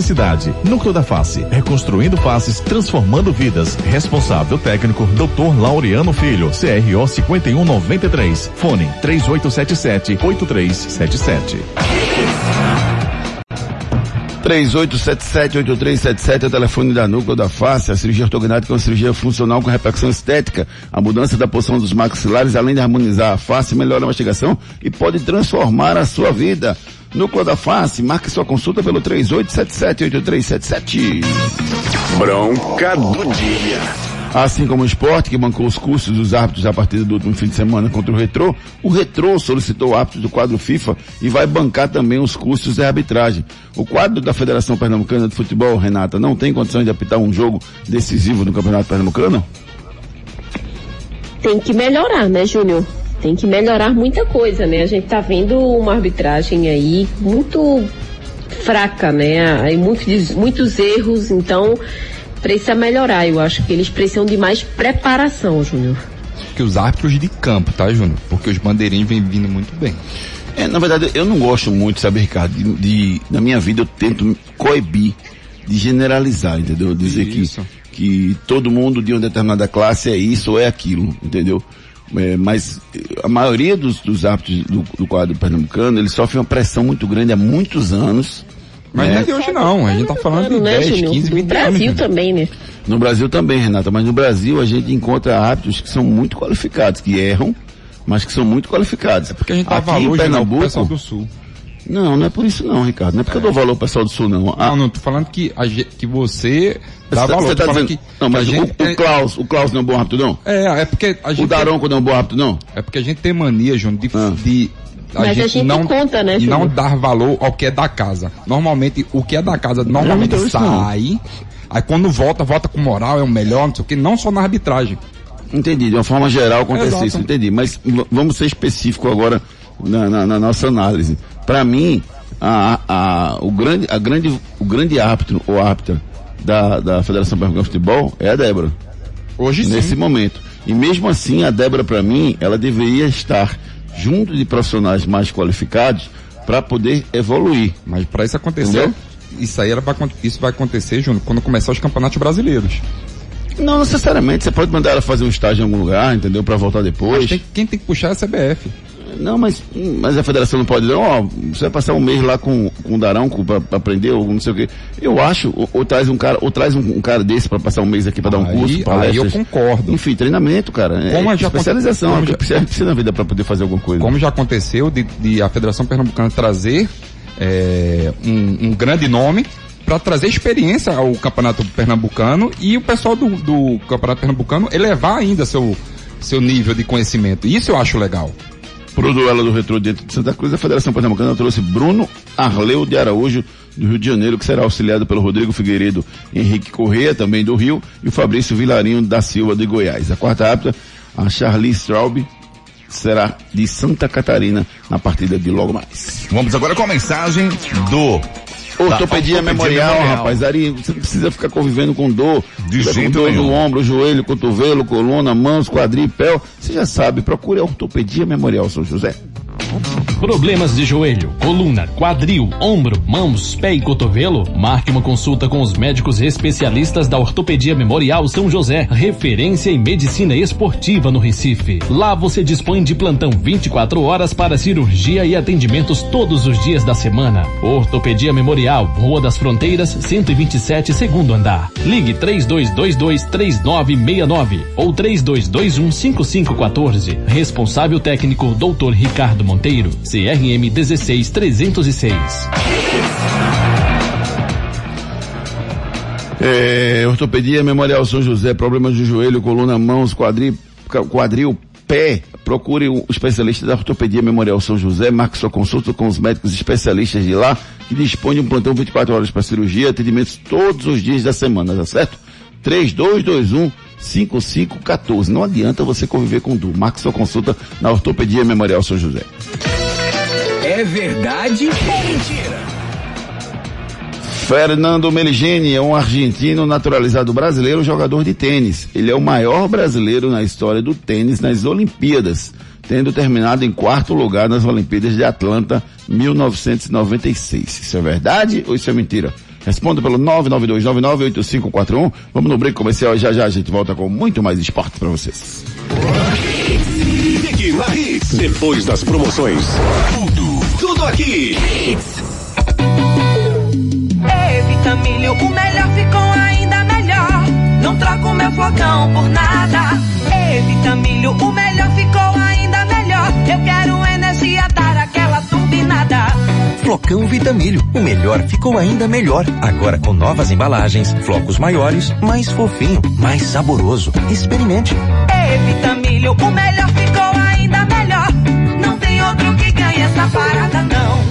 Núcleo da Face, reconstruindo faces, transformando vidas. Responsável técnico, Dr. Laureano Filho, CRO 5193. Fone 3877 8377. 3877-8377 é o telefone da Núcleo da Face. A cirurgia ortognática é uma cirurgia funcional com repercussão estética. A mudança da posição dos maxilares, além de harmonizar a face, melhora a mastigação e pode transformar a sua vida. Núcleo da Face, marque sua consulta pelo 3877-8377. Bronca do dia. Assim como o esporte, que bancou os custos dos árbitros a partir do último fim de semana contra o Retrô, o Retrô solicitou árbitros do quadro FIFA e vai bancar também os custos da arbitragem. O quadro da Federação Pernambucana de Futebol, Renata, não tem condições de apitar um jogo decisivo no Campeonato Pernambucano? Tem que melhorar, né, Júnior? Tem que melhorar muita coisa, né? A gente tá vendo uma arbitragem aí muito fraca, né? Aí muitos, muitos erros, então precisa melhorar. Eu acho que eles precisam de mais preparação, Júnior. Que os árbitros de campo, tá, Júnior? Porque os bandeirinhos vêm vindo muito bem. É, na verdade, eu não gosto muito, sabe, Ricardo, de, de- na minha vida eu tento coibir de generalizar, entendeu? Dizer que, Isso. que todo mundo de uma determinada classe é isso ou é aquilo, entendeu? É, mas a maioria dos, dos árbitros do, do quadro pernambucano, eles sofrem uma pressão muito grande há muitos anos. Mas né? não é de hoje não, a gente tá falando de né, 10, Júnior? 15, 20 No Brasil anos. Júnior. também, né? No Brasil também, Renata, mas no Brasil a gente encontra árbitros que são muito qualificados, que erram, mas que são muito qualificados. Porque a gente dá Aqui valor em Pernambuco, do Sul. Não, não é por isso não, Ricardo. Não é porque eu dou valor ao pessoal do Sul, não. A- Não, não, tô falando que, a gente, que você dá valor. você tá dizendo- que, não, que mas a o, gente, o Klaus, o Klaus não é um bom rápido, não? é, é porque a gente O Daronco não é um bom rápido, não? É porque a gente tem mania, Júnior, de, Ah. de Mas a gente não, conta, né, não dar valor ao que é da casa. Normalmente, o que é da casa normalmente não sai. Aí quando volta, volta com moral, é o melhor, não sei o que, não só na arbitragem. Entendi, de uma forma geral acontece Exato. isso, entendi. Mas vamos ser específico agora na, na- na nossa análise. Para mim, a, a, o, grande, a grande, o grande árbitro ou árbitra da, da Federação Pernambucana de Futebol é a Débora. Hoje sim. nesse momento. E mesmo assim, a Débora, para mim, ela deveria estar junto de profissionais mais qualificados para poder evoluir. Mas para isso acontecer, Entendeu? isso aí era pra, isso vai acontecer, Júnior, quando começar os campeonatos brasileiros. Não necessariamente, você pode mandar ela fazer um estágio em algum lugar, entendeu? Para voltar depois. Tem- quem tem que puxar é a CBF. Não, mas, mas a federação não pode, não, ó, você vai passar um mês lá com, com o Daronco pra, pra aprender, ou não sei o quê. Eu acho, ou, ou traz um cara, ou traz um, um cara desse pra passar um mês aqui pra dar um Aí- curso, aí palestras. eu concordo. Enfim, treinamento, cara. Como é já especialização, como é o já- precisa, precisa na vida pra poder fazer alguma coisa. Como já aconteceu de, de a Federação Pernambucana trazer é, um, um grande nome para trazer experiência ao Campeonato Pernambucano e o pessoal do, do Campeonato Pernambucano elevar ainda seu, seu nível de conhecimento. Isso eu acho legal. Pro duelo do retrô dentro de Santa Cruz, a Federação Pernambucana trouxe Bruno Arleu de Araújo, do Rio de Janeiro, que será auxiliado pelo Rodrigo Figueiredo Henrique Correia, também do Rio, e o Fabrício Vilarinho da Silva de Goiás. A quarta árbitra, a Charlie Straub, será de Santa Catarina na partida de logo mais. Vamos agora com a mensagem do Ortopedia Ortopedia memorial, Memorial. rapaz. Ari, você não precisa ficar convivendo com dor. De jeito com dor nenhum. no ombro, joelho, cotovelo, coluna, mãos, quadril, pé. Você já sabe, procure a Ortopedia Memorial São José. Problemas de joelho, coluna, quadril, ombro, mãos, pé e cotovelo? Marque uma consulta com os médicos especialistas da Ortopedia Memorial São José, referência em medicina esportiva no Recife. Lá você dispõe de plantão 24 horas para cirurgia e atendimentos todos os dias da semana. Ortopedia Memorial, Rua das Fronteiras, 127, segundo andar. Ligue 3222 3969 ou 3221 5514. Responsável técnico Dr. Ricardo Monteiro, CRM 16306. É, ortopedia Memorial São José, problemas de joelho, coluna, mãos, quadril, quadril, pé. Procure o especialista da Ortopedia Memorial São José, marque sua consulta com os médicos especialistas de lá, que dispõe de um plantão 24 horas para cirurgia, atendimentos todos os dias da semana, tá certo? 3221 5514. Não adianta você conviver com dor. Marque sua consulta na Ortopedia Memorial São José. É verdade ou mentira? Fernando Meligeni é um argentino naturalizado brasileiro, jogador de tênis. Ele é o maior brasileiro na história do tênis nas Olimpíadas, tendo terminado em quarto lugar nas Olimpíadas de Atlanta 1996. Isso é verdade ou isso é mentira? Responda pelo 992998541. Vamos no break comercial e já já a gente volta com muito mais esporte para vocês. Fique na Hits. Depois das promoções. Tudo, tudo aqui. Ei, Vitamilho, o melhor ficou ainda melhor. Não troco meu flocão por nada. Ei, Vitamilho, o melhor ficou ainda. Eu quero energia, dar aquela turbinada. Flocão Vitamilho, o melhor ficou ainda melhor. Agora com novas embalagens, flocos maiores, mais fofinho, mais saboroso. Experimente. É Vitamilho, o melhor ficou ainda melhor. Não tem outro que ganhe essa parada não.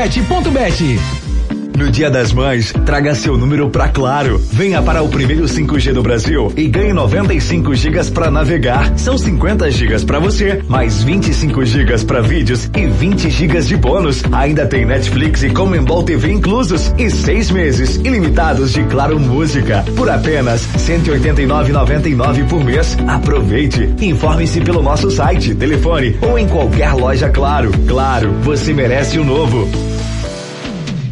www.agclube7.bet. No Dia das Mães, traga seu número pra Claro. Venha para o primeiro 5G do Brasil e ganhe 95 gigas para navegar. São 50 gigas para você, mais 25 gigas para vídeos e 20 gigas de bônus. Ainda tem Netflix e Comembol TV inclusos e seis meses ilimitados de Claro Música por apenas 189,99 por mês. Aproveite. Informe-se pelo nosso site, telefone ou em qualquer loja Claro. Claro, você merece o novo.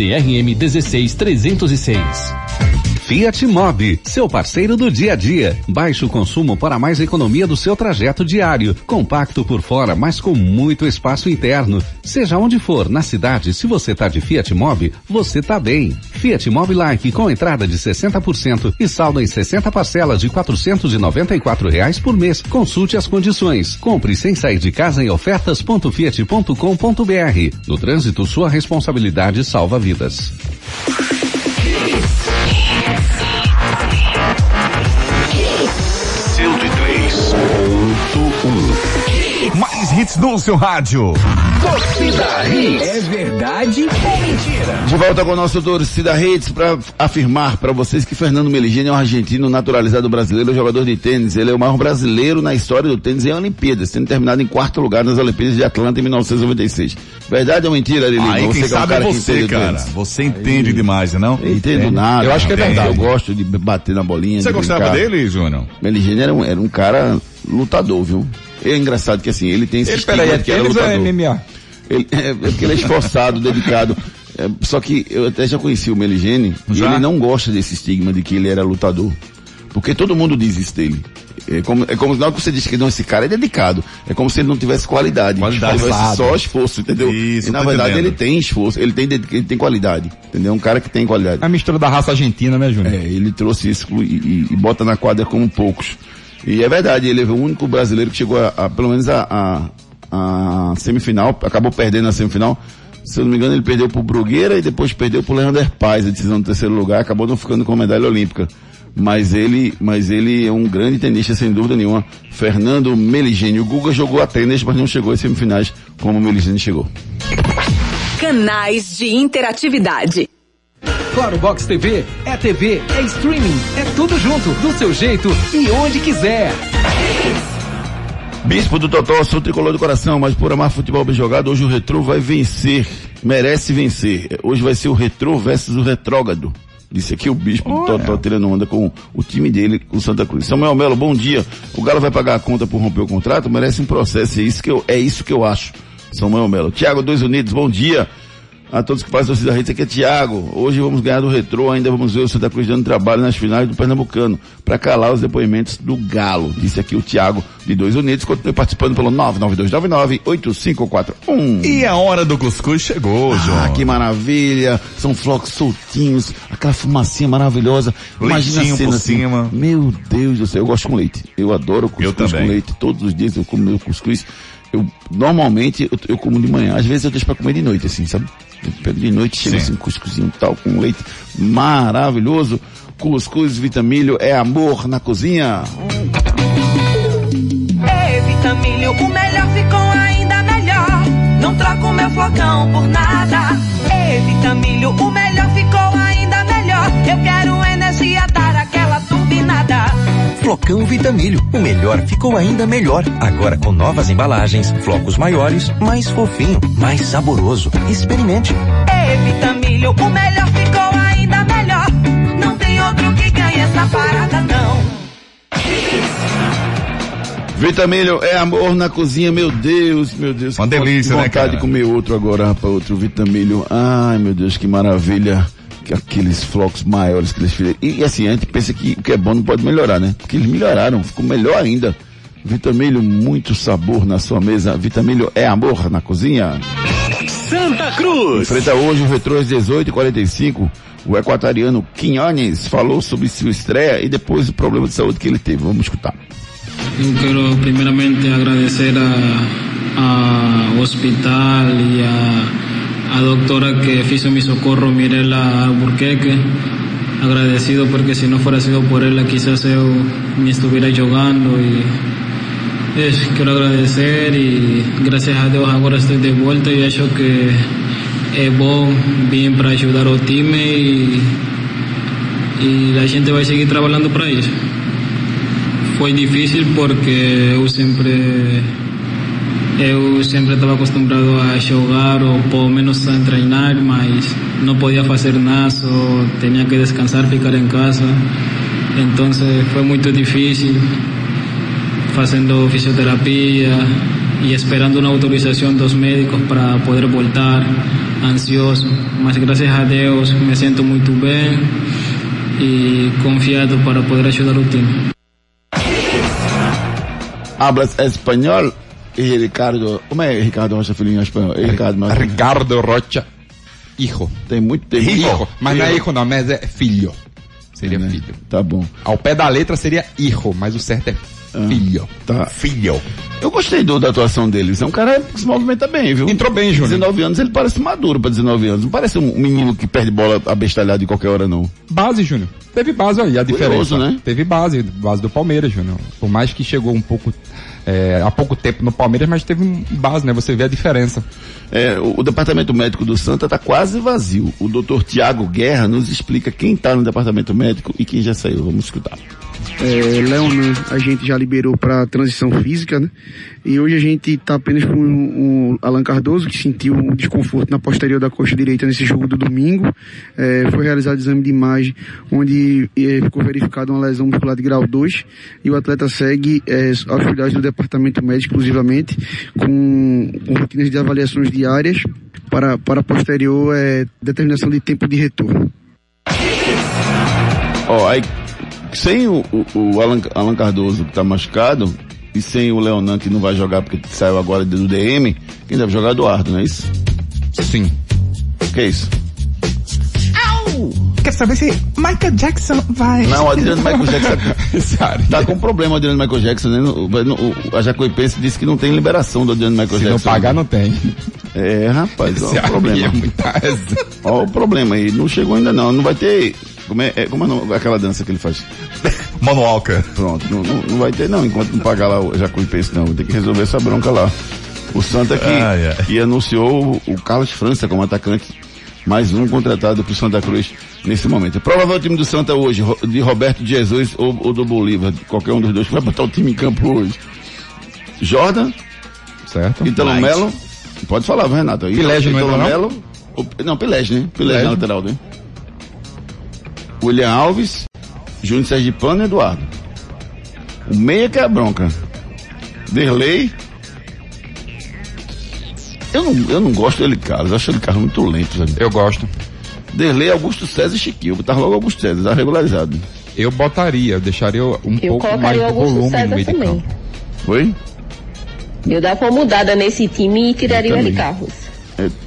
CRM 16306. Fiat Mobi, seu parceiro do dia a dia. Baixo consumo para mais economia do seu trajeto diário. Compacto por fora, mas com muito espaço interno. Seja onde for, na cidade, se você tá de Fiat Mobi, você tá bem. Fiat Mobi Like com entrada de 60% e saldo em 60 parcelas de 494 reais por mês. Consulte as condições. Compre sem sair de casa em ofertas.fiat.com.br. No trânsito, sua responsabilidade salva vidas. Hits no seu rádio. Torcida Hits. É verdade ou mentira? De volta com o nosso Torcida Redes para afirmar para vocês que Fernando Meligeni é um argentino naturalizado brasileiro, jogador de tênis. Ele é o maior brasileiro na história do tênis em Olimpíadas, tendo terminado em quarto lugar nas Olimpíadas de Atlanta em 1996. Verdade ou mentira, Lili? Aí quem que sabe é você, cara. Você entende demais, não? Eu entendo nada. Eu acho que é verdade. Eu gosto de bater na bolinha. Você de gostava brincar. dele, Júnior? Meligeni era um, era um cara lutador, viu? É engraçado que assim, ele tem esse Ele, peraí, estigma é que era é lutador. MMA? Ele, é, é porque ele é esforçado, dedicado. É, só que eu até já conheci o Meligeni e ele não gosta desse estigma de que ele era lutador. Porque todo mundo diz isso dele. É como, é como na hora que você diz que não, esse cara é dedicado. É como se ele não tivesse qualidade. Qualidade. Se tivesse só esforço, entendeu? Isso, e na verdade entendendo. ele tem esforço, ele tem, ele tem qualidade. Entendeu? Um cara que tem qualidade. É a mistura da raça argentina, né, Júnior? É, ele trouxe isso e, e- e bota na quadra como poucos. E é verdade, ele é o único brasileiro que chegou a, a- pelo menos a, a, a semifinal, acabou perdendo na semifinal. Se eu não me engano, ele perdeu pro Brugueira e depois perdeu pro Leander Paes, a decisão do terceiro lugar, acabou não ficando com a medalha olímpica. Mas ele, mas ele é um grande tenista, sem dúvida nenhuma. Fernando Meligeni. O Guga jogou a tênis, mas não chegou às semifinais como o Meligeni chegou. Canais de interatividade. Claro Box TV é TV, é streaming, é tudo junto, do seu jeito e onde quiser. Bispo do Totó, sou tricolor do coração, mas por amar futebol bem jogado, hoje o Retrô vai vencer. Merece vencer. Hoje vai ser o Retrô versus o Retrógrado. Disse aqui o Bispo do Totó tirando onda com o time dele, o Santa Cruz. Samuel Melo, bom dia. O Galo vai pagar a conta por romper o contrato? Merece um processo. É isso que eu, é isso que eu acho. Samuel Melo. Tiago Dois Unidos, bom dia. A todos que fazem torcida rede, aqui é Thiago. Hoje vamos ganhar do retrô, ainda vamos ver o Santa Cruz dando trabalho nas finais do Pernambucano, para calar os depoimentos do Galo. Disse aqui o Thiago de Dois Unidos, continue participando pelo 99299-8541. E a hora do cuscuz chegou, João. Ah, que maravilha! São flocos soltinhos, aquela fumacinha maravilhosa. Imagina Leitinho a cena por assim. cima. Meu Deus do céu, eu gosto com leite. Eu adoro cuscuz Eu também. com leite. Todos os dias eu como meu cuscuz. Eu, normalmente, eu, eu como de manhã. Às vezes eu deixo pra comer de noite, assim, sabe? Eu pego de noite, chega Sim. assim, um cuscuzinho tal, com leite maravilhoso. Cuscuz Vitamilho é amor na cozinha. Ei, Vitamilho, o melhor ficou ainda melhor. Não troco meu flocão por nada. Ei, Vitamilho, o melhor ficou Flocão Vitamilho, o melhor ficou ainda melhor. Agora com novas embalagens, flocos maiores, mais fofinho, mais saboroso. Experimente. Ei, Vitamilho, o melhor ficou ainda melhor. Não tem outro que ganhe essa parada, não. Vitamilho é amor na cozinha, meu Deus, meu Deus. Uma delícia, né, vontade cara? de comer outro agora, rapaz, outro Vitamilho. Ai, meu Deus, que maravilha. Que Aqueles flocos maiores que eles fizeram. E, e assim, a gente pensa que o que é bom não pode melhorar, né? Porque eles melhoraram, ficou melhor ainda. Vitamilho, muito sabor na sua mesa. Vitamilho é amor na cozinha. Santa Cruz. Enfrenta hoje o Retrô às 18h45. O equatoriano Quinones falou sobre sua estreia e depois o problema de saúde que ele teve. Vamos escutar. Eu quero primeiramente agradecer a, ao hospital e a, a doutora que hizo mi socorro, Mirela Alburquerque. Agradecido porque si no fuera sido por ella quizás yo ni estuviera jugando y es, quiero agradecer y gracias a Dios ahora estoy de vuelta y acho que es bom bien para ayudar al time y, y la gente va a seguir trabajando para eso. Foi difícil porque eu sempre eu sempre estava acostumado a jogar ou pelo menos a treinar, mas não podia fazer nada, só que descansar, ficar em casa. Então foi muito difícil fazendo fisioterapia e esperando uma autorização dos médicos para poder voltar, ansioso. Mas graças a Deus me sinto muito bem e confiado para poder ajudar o time. Hablas espanhol e Ricardo. Como é Ricardo Rocha Filhinho em espanhol? É Ricardo, mas... Ricardo Rocha, hijo. Tem muito. Tem Hijo. Mas não é hijo não, mas é filho. Seria É, né? filho. Tá bom. Ao pé da letra seria hijo, mas o certo é filho. Tá. Filho. Eu gostei do, da atuação deles. É um cara que se movimenta bem, viu? Entrou bem, Júnior. 19 anos, ele parece maduro pra 19 anos. Não parece um menino que perde bola abestalhado em qualquer hora, não. Base, Júnior. Teve base aí, a Curioso, diferença. né? Teve base, base do Palmeiras, Júnior. Por mais que chegou um pouco, é, há pouco tempo no Palmeiras, mas teve um base, né? Você vê a diferença. É, o, o departamento médico do Santa tá quase vazio. O doutor Tiago Guerra nos explica quem tá no departamento médico e quem já saiu. Vamos escutar. É, Leonan a gente já liberou para transição física, né? E hoje a gente está apenas com o Alan Cardoso, que sentiu um desconforto na posterior da coxa direita nesse jogo do domingo. É, foi realizado exame de imagem, onde é, ficou verificada uma lesão muscular de grau 2. E o atleta segue é, aos cuidados do departamento médico, exclusivamente, com, com rotinas de avaliações diárias para, para posterior é, determinação de tempo de retorno. Ó, aí, sem o, o, o Alan, Alan Cardoso que tá machucado, e sem o Leonan que não vai jogar porque saiu agora do DM, quem deve jogar é Eduardo, não é isso? Sim. Que é isso? Quero saber se Michael Jackson vai. Não, o Adriano Michael Jackson tá com problema o Adriano Michael Jackson, né? O, o, a Jacuipense disse que não tem liberação do Adriano Michael Se Jackson. não pagar, não tem. É, rapaz, olha o aí problema. é muita. Olha o problema aí, não chegou ainda não, não vai ter, como é, é- como é não- aquela dança que ele faz? Manualca. Pronto, não, não, não vai ter não, enquanto não pagar lá o Jacuipense não, tem que resolver essa bronca lá. O Santa que, Ai, ai. que anunciou o- o Carlos França como atacante, mais um contratado pro Santa Cruz nesse momento. Provável time do Santa hoje, de Roberto Jesus ou, ou do Bolívar, qualquer um dos dois, que vai botar o time em campo hoje. Jordan, certo? Ítalo Light. Melo, pode falar, vai, Renato. Ítalo entra, não? Melo, o- não, Pilege, né? Pilege. na lateral, né? William Alves, Júnior Sergipano e Eduardo. O meia que é a bronca. Derlei. Eu não, eu não gosto dele, Carlos. Eu acho ele Carlos muito lento, velho. Eu gosto. Derlei, Augusto César e Chiquinho. Botar logo Augusto César, tá regularizado. Eu botaria, eu deixaria um Eu pouco mais de Augusto volume no César meio de também. campo. Foi? Eu dava uma mudada nesse time e tiraria. Carlos. É,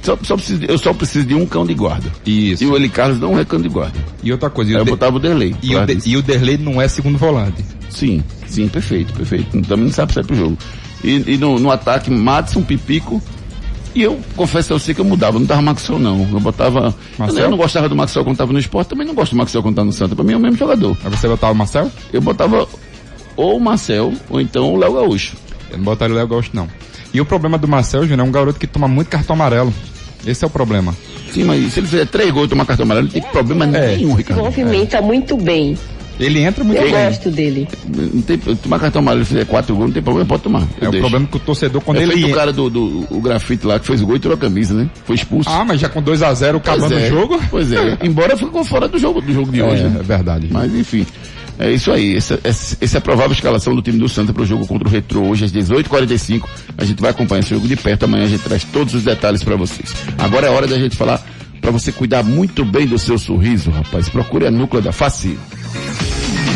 só, só preciso eu só preciso de um cão de guarda. Isso. E o Eli Carlos não é cão de guarda. E outra coisa, e eu De- botava o Derlei. E o, De- e o Derlei não é segundo volante. Sim, sim, perfeito, perfeito. Também não sabe sair pro jogo. E, e no, no ataque, Madison, Pipico. E eu confesso a você que eu mudava, não dava Maxwell não. Eu botava. Eu, Marcel? eu não gostava do Maxwell quando tava no esporte, também não gosto do Maxwell quando tá no Santa. Pra mim é o mesmo jogador. Aí você botava o Marcel? Eu botava ou o Marcel, ou então o Léo Gaúcho. Eu não botaria o Léo Gaúcho, não. E o problema do Marcel, Júnior, é um garoto que toma muito cartão amarelo. Esse é o problema. Sim, mas se ele fizer três gols e tomar cartão amarelo, não tem problema nenhum, Se Ricardo. movimenta muito bem. Ele entra muito Eu bem. gosto dele. Não tem, tomar cartão amarelo e fizer quatro gols, não tem problema, pode tomar. É Eu o deixo. problema que o torcedor, quando é ele feito o cara do, do o grafite lá que fez o gol e tirou a camisa, né? Foi expulso. Ah, mas já com 2x0 acabando é, o jogo. Pois é. Embora ficou fora do jogo, do jogo de É, hoje. né? é verdade. Mas enfim. É isso aí. Essa, essa, essa é a provável escalação do time do Santa para o jogo contra o Retro hoje às 18h45. A gente vai acompanhar esse jogo de perto. Amanhã a gente traz todos os detalhes para vocês. Agora é hora da gente falar para você cuidar muito bem do seu sorriso, rapaz. Procure a núcleo da face.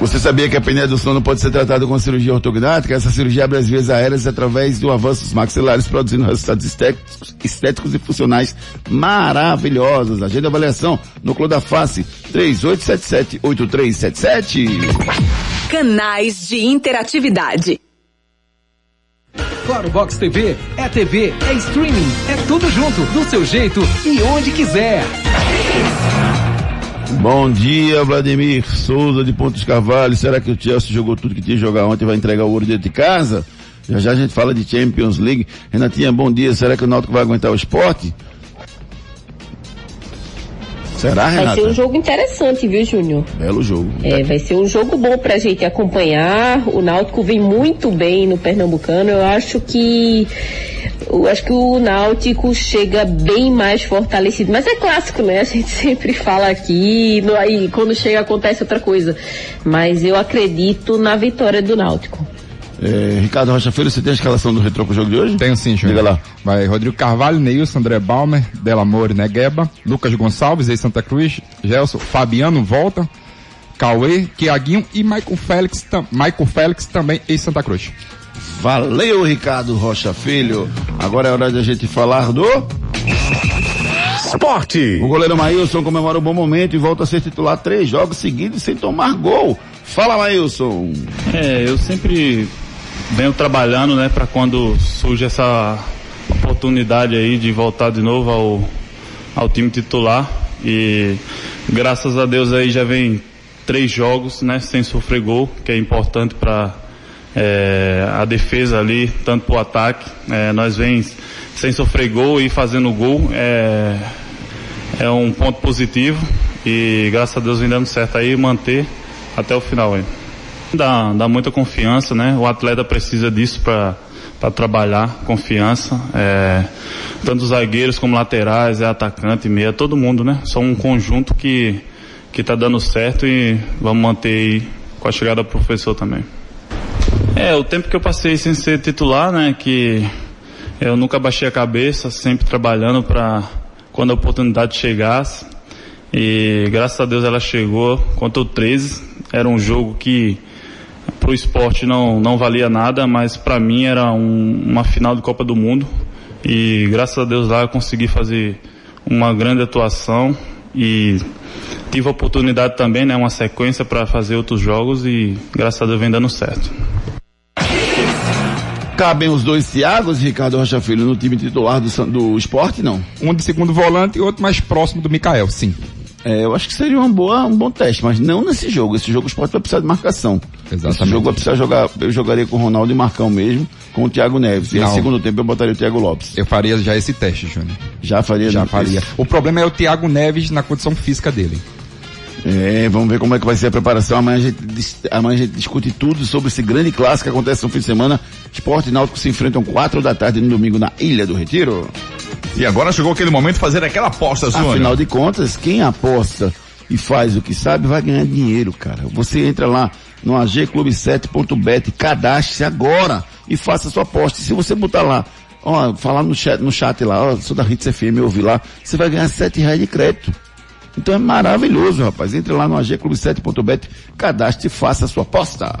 Você sabia que a apneia do sono pode ser tratada com cirurgia ortognática? Essa cirurgia abre as vias aéreas através do avanço dos maxilares, produzindo resultados estéticos, estéticos e funcionais maravilhosos. Agenda de avaliação, Núcleo da Face, 3877-8377. Canais de interatividade. Claro Box TV é TV, é streaming, é tudo junto, do seu jeito e onde quiser. Bom dia, Vladimir Souza de Pontos Carvalho. Será que o Chelsea jogou tudo que tinha que jogar ontem e vai entregar o ouro dentro de casa? Já já a gente fala de Champions League. Renatinha, bom dia. Será que o Náutico vai aguentar o esporte? Será, Vai Renata? ser um jogo interessante, viu, Júnior? Belo jogo. É, vai ser um jogo bom pra gente acompanhar. O Náutico vem muito bem no Pernambucano. Eu acho que eu acho que o Náutico chega bem mais fortalecido. Mas é clássico, né? A gente sempre fala aqui, no- aí quando chega acontece outra coisa. Mas eu acredito na vitória do Náutico. É, Ricardo Rocha Filho, você tem a escalação do retrô pro jogo de hoje? Tenho sim, Júnior. Diga lá. Vai Rodrigo Carvalho, Neilson, André Balmer, Delamore, Negueba, Lucas Gonçalves, ex Santa Cruz, Gelson, Fabiano, volta, Cauê, Tiaguinho e Michael Félix, tam- Michael Félix também ex Santa Cruz. Valeu, Ricardo Rocha Filho. Agora é hora de a gente falar do... Esporte. O goleiro Maílson comemora um bom momento e volta a ser titular três jogos seguidos sem tomar gol. Fala, Maílson. É, eu sempre venho trabalhando, né, para quando surge essa oportunidade aí de voltar de novo ao, ao time titular e graças a Deus aí já vem três jogos, né, sem sofrer gol, que é importante para a defesa ali, tanto para o ataque. É, nós vem sem sofrer gol e fazendo gol é, é um ponto positivo e graças a Deus vem dando certo aí manter até o final aí. Dá, dá muita confiança, né? O atleta precisa disso para trabalhar, confiança. É, tanto os zagueiros como laterais, é atacante, meia, todo mundo, né? São um conjunto que que tá dando certo e vamos manter aí com a chegada do professor também. É, o tempo que eu passei sem ser titular, né, que eu nunca baixei a cabeça, sempre trabalhando para quando a oportunidade chegasse. E graças a Deus ela chegou contra o 13. Era um jogo que pro esporte não, não valia nada, mas para mim era um- uma final de Copa do Mundo. E graças a Deus lá eu consegui fazer uma grande atuação e tive a oportunidade também, né, uma sequência para fazer outros jogos e graças a Deus vem dando certo. Cabem os dois Thiagos, Ricardo Rocha Filho, no time titular do, do esporte, não? Um de segundo volante e outro mais próximo do Mikael, sim. É, eu acho que seria uma boa, um bom teste, mas não nesse jogo. Esse jogo o esporte vai precisar de marcação. Exatamente. Esse jogo vai precisar jogar, eu jogaria com o Ronaldo e Marcão mesmo, com o Thiago Neves. E no segundo tempo eu botaria o Thiago Lopes. Eu faria já esse teste, Júnior. Já faria? Já né? faria. O problema é o Thiago Neves na condição física dele. É, vamos ver como é que vai ser a preparação. Amanhã a gente, amanhã a gente discute tudo sobre esse grande clássico que acontece no fim de semana. Esporte e Náutico se enfrentam quatro da tarde no domingo na Ilha do Retiro. E agora chegou aquele momento de fazer aquela aposta, Júnior. Afinal de contas, quem aposta e faz o que sabe vai ganhar dinheiro, cara. Você entra lá no agclube7.bet, cadastre-se agora e faça sua aposta. Se você botar lá, ó, falar no chat, no chat lá, ó, sou da Hits FM, eu ouvi lá, você vai ganhar sete reais de crédito. Então é maravilhoso, rapaz. Entre lá no agclube7.bet, cadastre e faça a sua aposta.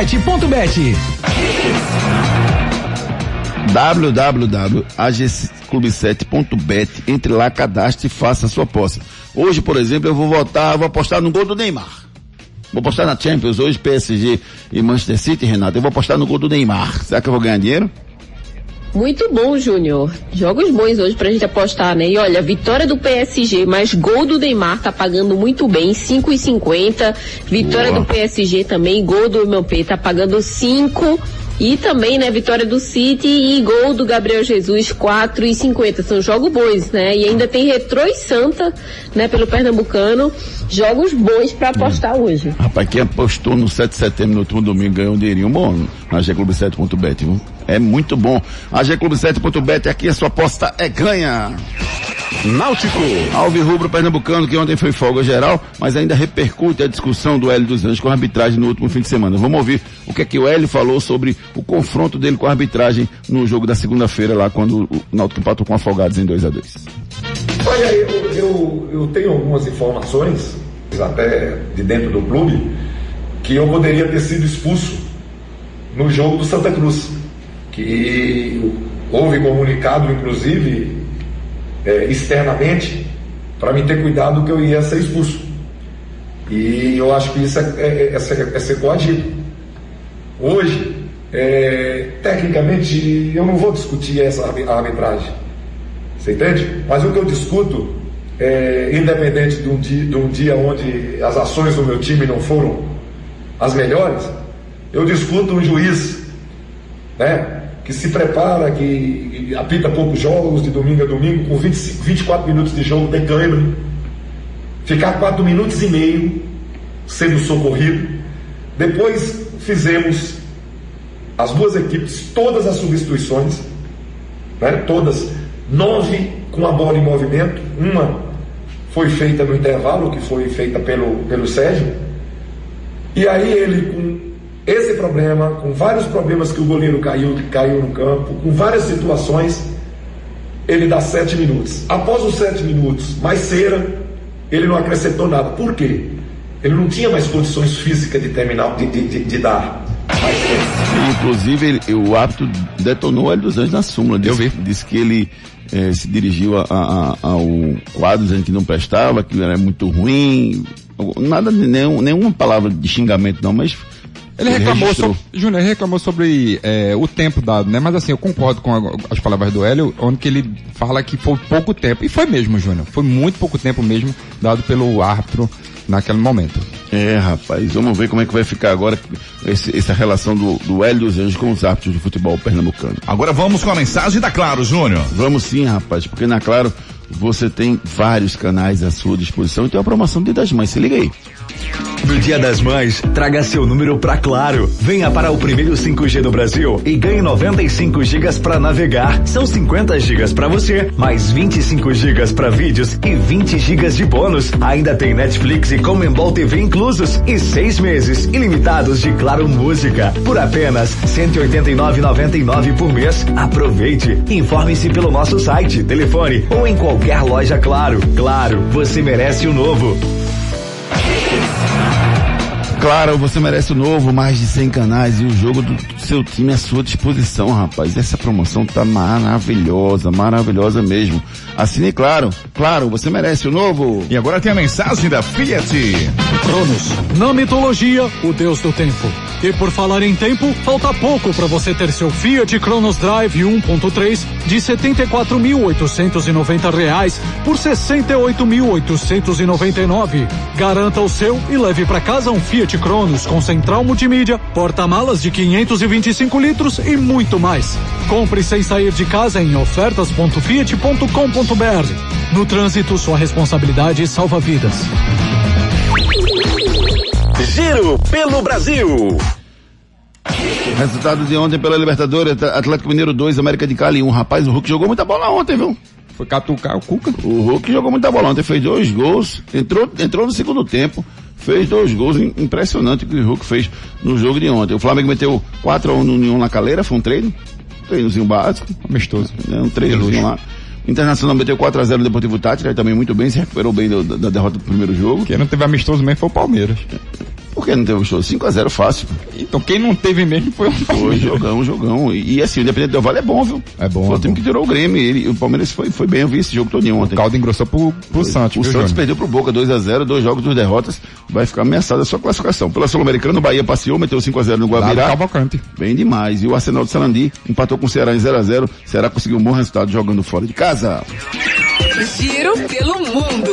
www.agclube7.bet. www.agclube7.bet. Entre lá, cadastre e faça a sua aposta. Hoje, por exemplo, eu vou votar, vou apostar no gol do Neymar. Vou apostar na Champions hoje, PSG e Manchester City, Renato. Eu vou apostar no gol do Neymar. Será que eu vou ganhar dinheiro? Muito bom, Júnior. Jogos bons hoje pra gente apostar, né? E olha, vitória do PSG, mais gol do Neymar tá pagando muito bem, 5,50. Vitória Boa. do PSG também, gol do MLP tá pagando 5. E também, né, vitória do City e gol do Gabriel Jesus, 4,50. São jogos bons, né? E ainda tem Retrô e Santa, né, pelo Pernambucano. Jogos bons pra apostar hoje. Rapaz, quem apostou no 7 de setembro no último domingo ganhou um dinheirinho bom na gclube7.bet, viu? É muito bom. A gclube7.bet, aqui a sua aposta é ganha. Náutico. Alvirrubro Pernambucano, que ontem foi folga geral, mas ainda repercute a discussão do Hélio dos Anjos com a arbitragem no último fim de semana. Vamos ouvir o que é que o Hélio falou sobre o confronto dele com a arbitragem no jogo da segunda-feira, lá quando o Náutico empatou com Afogados em 2 a 2 Olha, eu, eu, eu tenho algumas informações, até de dentro do clube, que eu poderia ter sido expulso no jogo do Santa Cruz. Que houve comunicado, inclusive, eh, externamente, para mim ter cuidado que eu ia ser expulso. E eu acho que isso é, é- é é ser coagido. Hoje, eh, tecnicamente, eu não vou discutir essa arbi- arbitragem. Você entende? Mas o que eu discuto, é, independente de um, dia, de um dia onde as ações do meu time não foram as melhores, eu discuto um juiz né, que se prepara, que, apita poucos jogos de domingo a domingo, com 25, 24 minutos de jogo de cãibra, ficar 4 minutos e meio sendo socorrido. Depois fizemos as duas equipes, todas as substituições, né? todas, nove com a bola em movimento, uma foi feita no intervalo, que foi feita pelo, pelo Sérgio, e aí ele com esse problema, com vários problemas que o goleiro caiu, caiu no campo, com várias situações, ele dá sete minutos. Após os sete minutos, mais cera, ele não acrescentou nada. Por quê? Ele não tinha mais condições físicas de terminar, de, de, de, de dar. Inclusive, ele- o árbitro detonou o Hélio dos Anjos na súmula. Disse, disse que ele eh, se dirigiu a- a- a- ao quadro dizendo que não prestava, que era muito ruim. Nada, nenhum, nenhuma palavra de xingamento não, mas Ele reclamou sobre, Júnior, ele reclamou sobre é, o tempo dado, né? Mas assim, eu concordo com a- as palavras do Hélio, onde que ele fala que foi pouco tempo. E foi mesmo, Júnior. Foi muito pouco tempo mesmo dado pelo árbitro naquele momento. É, rapaz, vamos ver como é que vai ficar agora esse- essa relação do, do Hélio dos Anjos com os árbitros de futebol pernambucano. Agora vamos com a mensagem da Claro, Júnior. Vamos sim, rapaz, porque na Claro você tem vários canais à sua disposição e tem uma promoção de das Mães, se liga aí. No Dia das Mães, traga seu número pra Claro. Venha para o primeiro 5G do Brasil e ganhe 95 gigas para navegar. São 50 gigas para você, mais 25 gigas para vídeos e 20 gigas de bônus. Ainda tem Netflix e Comembol TV inclusos e seis meses ilimitados de Claro Música por apenas 189,99 por mês. Aproveite. Informe-se pelo nosso site, telefone ou em qualquer loja Claro. Claro, você merece o novo. Peace. Claro, você merece o novo, mais de 100 canais e o jogo do seu time à sua disposição, rapaz. Essa promoção tá maravilhosa, maravilhosa mesmo. Assine Claro. Claro, você merece o novo. E agora tem a mensagem da Fiat. Cronos, na mitologia, o deus do tempo. E por falar em tempo, falta pouco para você ter seu Fiat Cronos Drive 1.3 de 74.890 reais por 68.899. Garanta o seu e leve para casa um Fiat Cronos com central multimídia, porta-malas de 525 litros e muito mais. Compre sem sair de casa em ofertas.fiat.com.br. No trânsito, sua responsabilidade salva vidas. Giro pelo Brasil. Resultado de ontem pela Libertadores, Atlético Mineiro 2, América de Cali 1. Rapaz, o Hulk jogou muita bola ontem, viu? Foi catucar o Cuca? O Hulk jogou muita bola ontem, fez dois gols, entrou, entrou no segundo tempo, fez dois gols impressionante que o Hulk fez no jogo de ontem. O Flamengo meteu 4 a 1 no União na Caleira, foi um treino, um treinozinho básico. Amistoso. É, um treinozinho lá. O Internacional meteu 4x0 no Deportivo Tátira, também muito bem, se recuperou bem do, da, da, derrota do primeiro jogo. Quem não teve amistoso mesmo foi o Palmeiras. Por que não teve amistoso? 5x0 fácil. Então quem não teve mesmo foi o. Foi jogão, jogão. E, e assim, o Independente Del Vale é bom, viu? É bom. Foi é o time bom. que tirou o Grêmio. Ele, o Palmeiras foi, foi bem, eu vi esse jogo todo ontem. O caldo engrossou pro, pro Santos. O viu, Santos Júnior? perdeu pro Boca 2x0, dois jogos, duas derrotas. Vai ficar ameaçada a sua classificação. Pela Sul-Americana, o Bahia passeou, meteu 5x0 no do Guabirá. Cavalcante. Bem demais. E o Arsenal de Sarandi empatou com o Ceará em 0x0. Ceará conseguiu um bom resultado jogando fora de casa. Giro pelo mundo.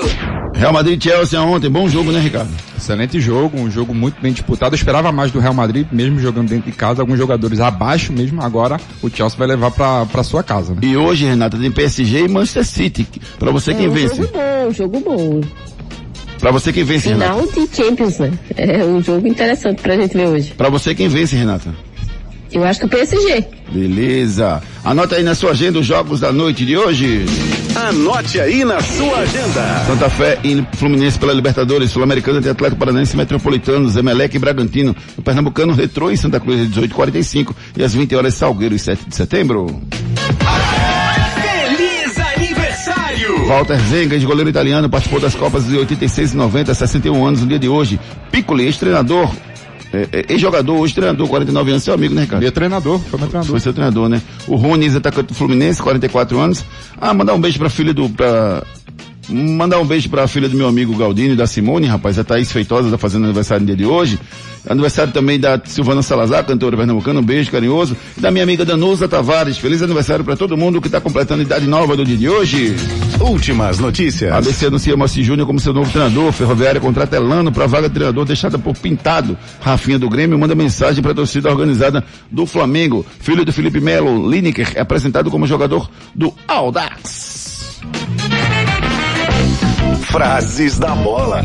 Real Madrid e Chelsea ontem, bom jogo, né, Ricardo? Excelente jogo, um jogo muito bem disputado. Eu esperava mais do Real Madrid, mesmo jogando dentro de casa, alguns jogadores abaixo mesmo. Agora o Chelsea vai levar pra, pra sua casa, né? E hoje, Renata, tem PSG e Manchester City. Pra você quem é um vence? jogo bom, um jogo bom. Pra você quem vence, Renata? Final de Champions, né? É um jogo interessante pra gente ver hoje. Pra você quem vence, Renata? Eu acho que o PSG. Beleza. Anota aí na sua agenda os jogos da noite de hoje. Anote aí na sua agenda. Santa Fé e Fluminense pela Libertadores, Sul-Americana tem Atlético Paranaense Metropolitano, Zemelec e Bragantino. O Pernambucano Retrô em Santa Cruz, às 18h45 e às 20 horas Salgueiro, e 7 de setembro. Feliz aniversário. Walter Zenga, ex-goleiro italiano, participou das Copas de 86 e 90, 61 anos no dia de hoje. Piccoli, ex-treinador, é, é, ex-jogador, hoje treinador, 49 anos, seu amigo, né, Ricardo? Meu treinador, foi meu treinador. Foi seu treinador, né? O Rony, ex-atacante do Fluminense, 44 anos. Ah, mandar um beijo pra filha do, pra, mandar um beijo pra filha do meu amigo Galdino e da Simone, rapaz, a Thaís Feitosa tá fazendo aniversário no dia de hoje. Aniversário também da Silvana Salazar, cantora pernambucana, um beijo carinhoso. E da minha amiga Danusa Tavares, feliz aniversário pra todo mundo que tá completando idade nova do dia de hoje. Últimas notícias. ABC anuncia Moacir Júnior como seu novo treinador. Ferroviária contrata Elano para vaga de treinador deixada por Pintado. Rafinha do Grêmio manda mensagem para a torcida organizada do Flamengo. Filho do Felipe Melo, Lineker é apresentado como jogador do Audax. Frases da bola.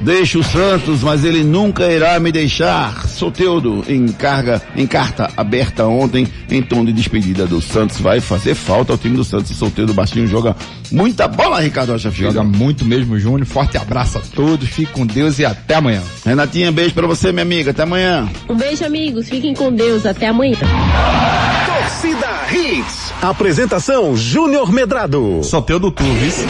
Deixa o Santos, mas ele nunca irá me deixar. Soteudo em carga, em carta aberta ontem, em tom de despedida do Santos. Vai fazer falta ao time do Santos. Soteudo baixinho joga muita bola, Ricardo Rocha Filho. Joga muito mesmo, Júnior. Forte abraço a todos, fique com Deus e até amanhã. Renatinha, beijo pra você, minha amiga. Até amanhã. Um beijo, amigos. Fiquem com Deus. Até amanhã. Torcida Hits. Apresentação Júnior Medrado. Soteudo Turves.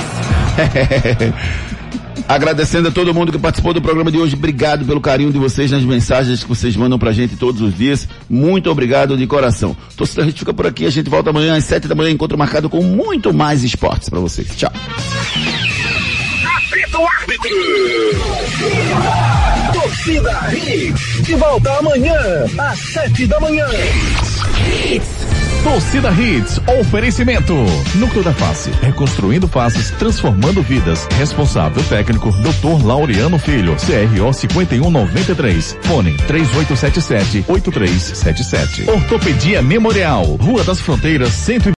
Agradecendo a todo mundo que participou do programa de hoje. Obrigado pelo carinho de vocês nas mensagens que vocês mandam pra gente todos os dias. Muito obrigado de coração. Torcida a gente fica por aqui. A gente volta amanhã às sete da manhã. Encontro marcado com muito mais esportes pra vocês. Tchau. Árbitro. Torcida Hits. De volta amanhã às sete da manhã. Torcida Hits, oferecimento. Núcleo da Face, reconstruindo faces, transformando vidas. Responsável técnico, Dr. Laureano Filho, CRO 5193. Fone 3877-8377. Ortopedia Memorial, Rua das Fronteiras, 100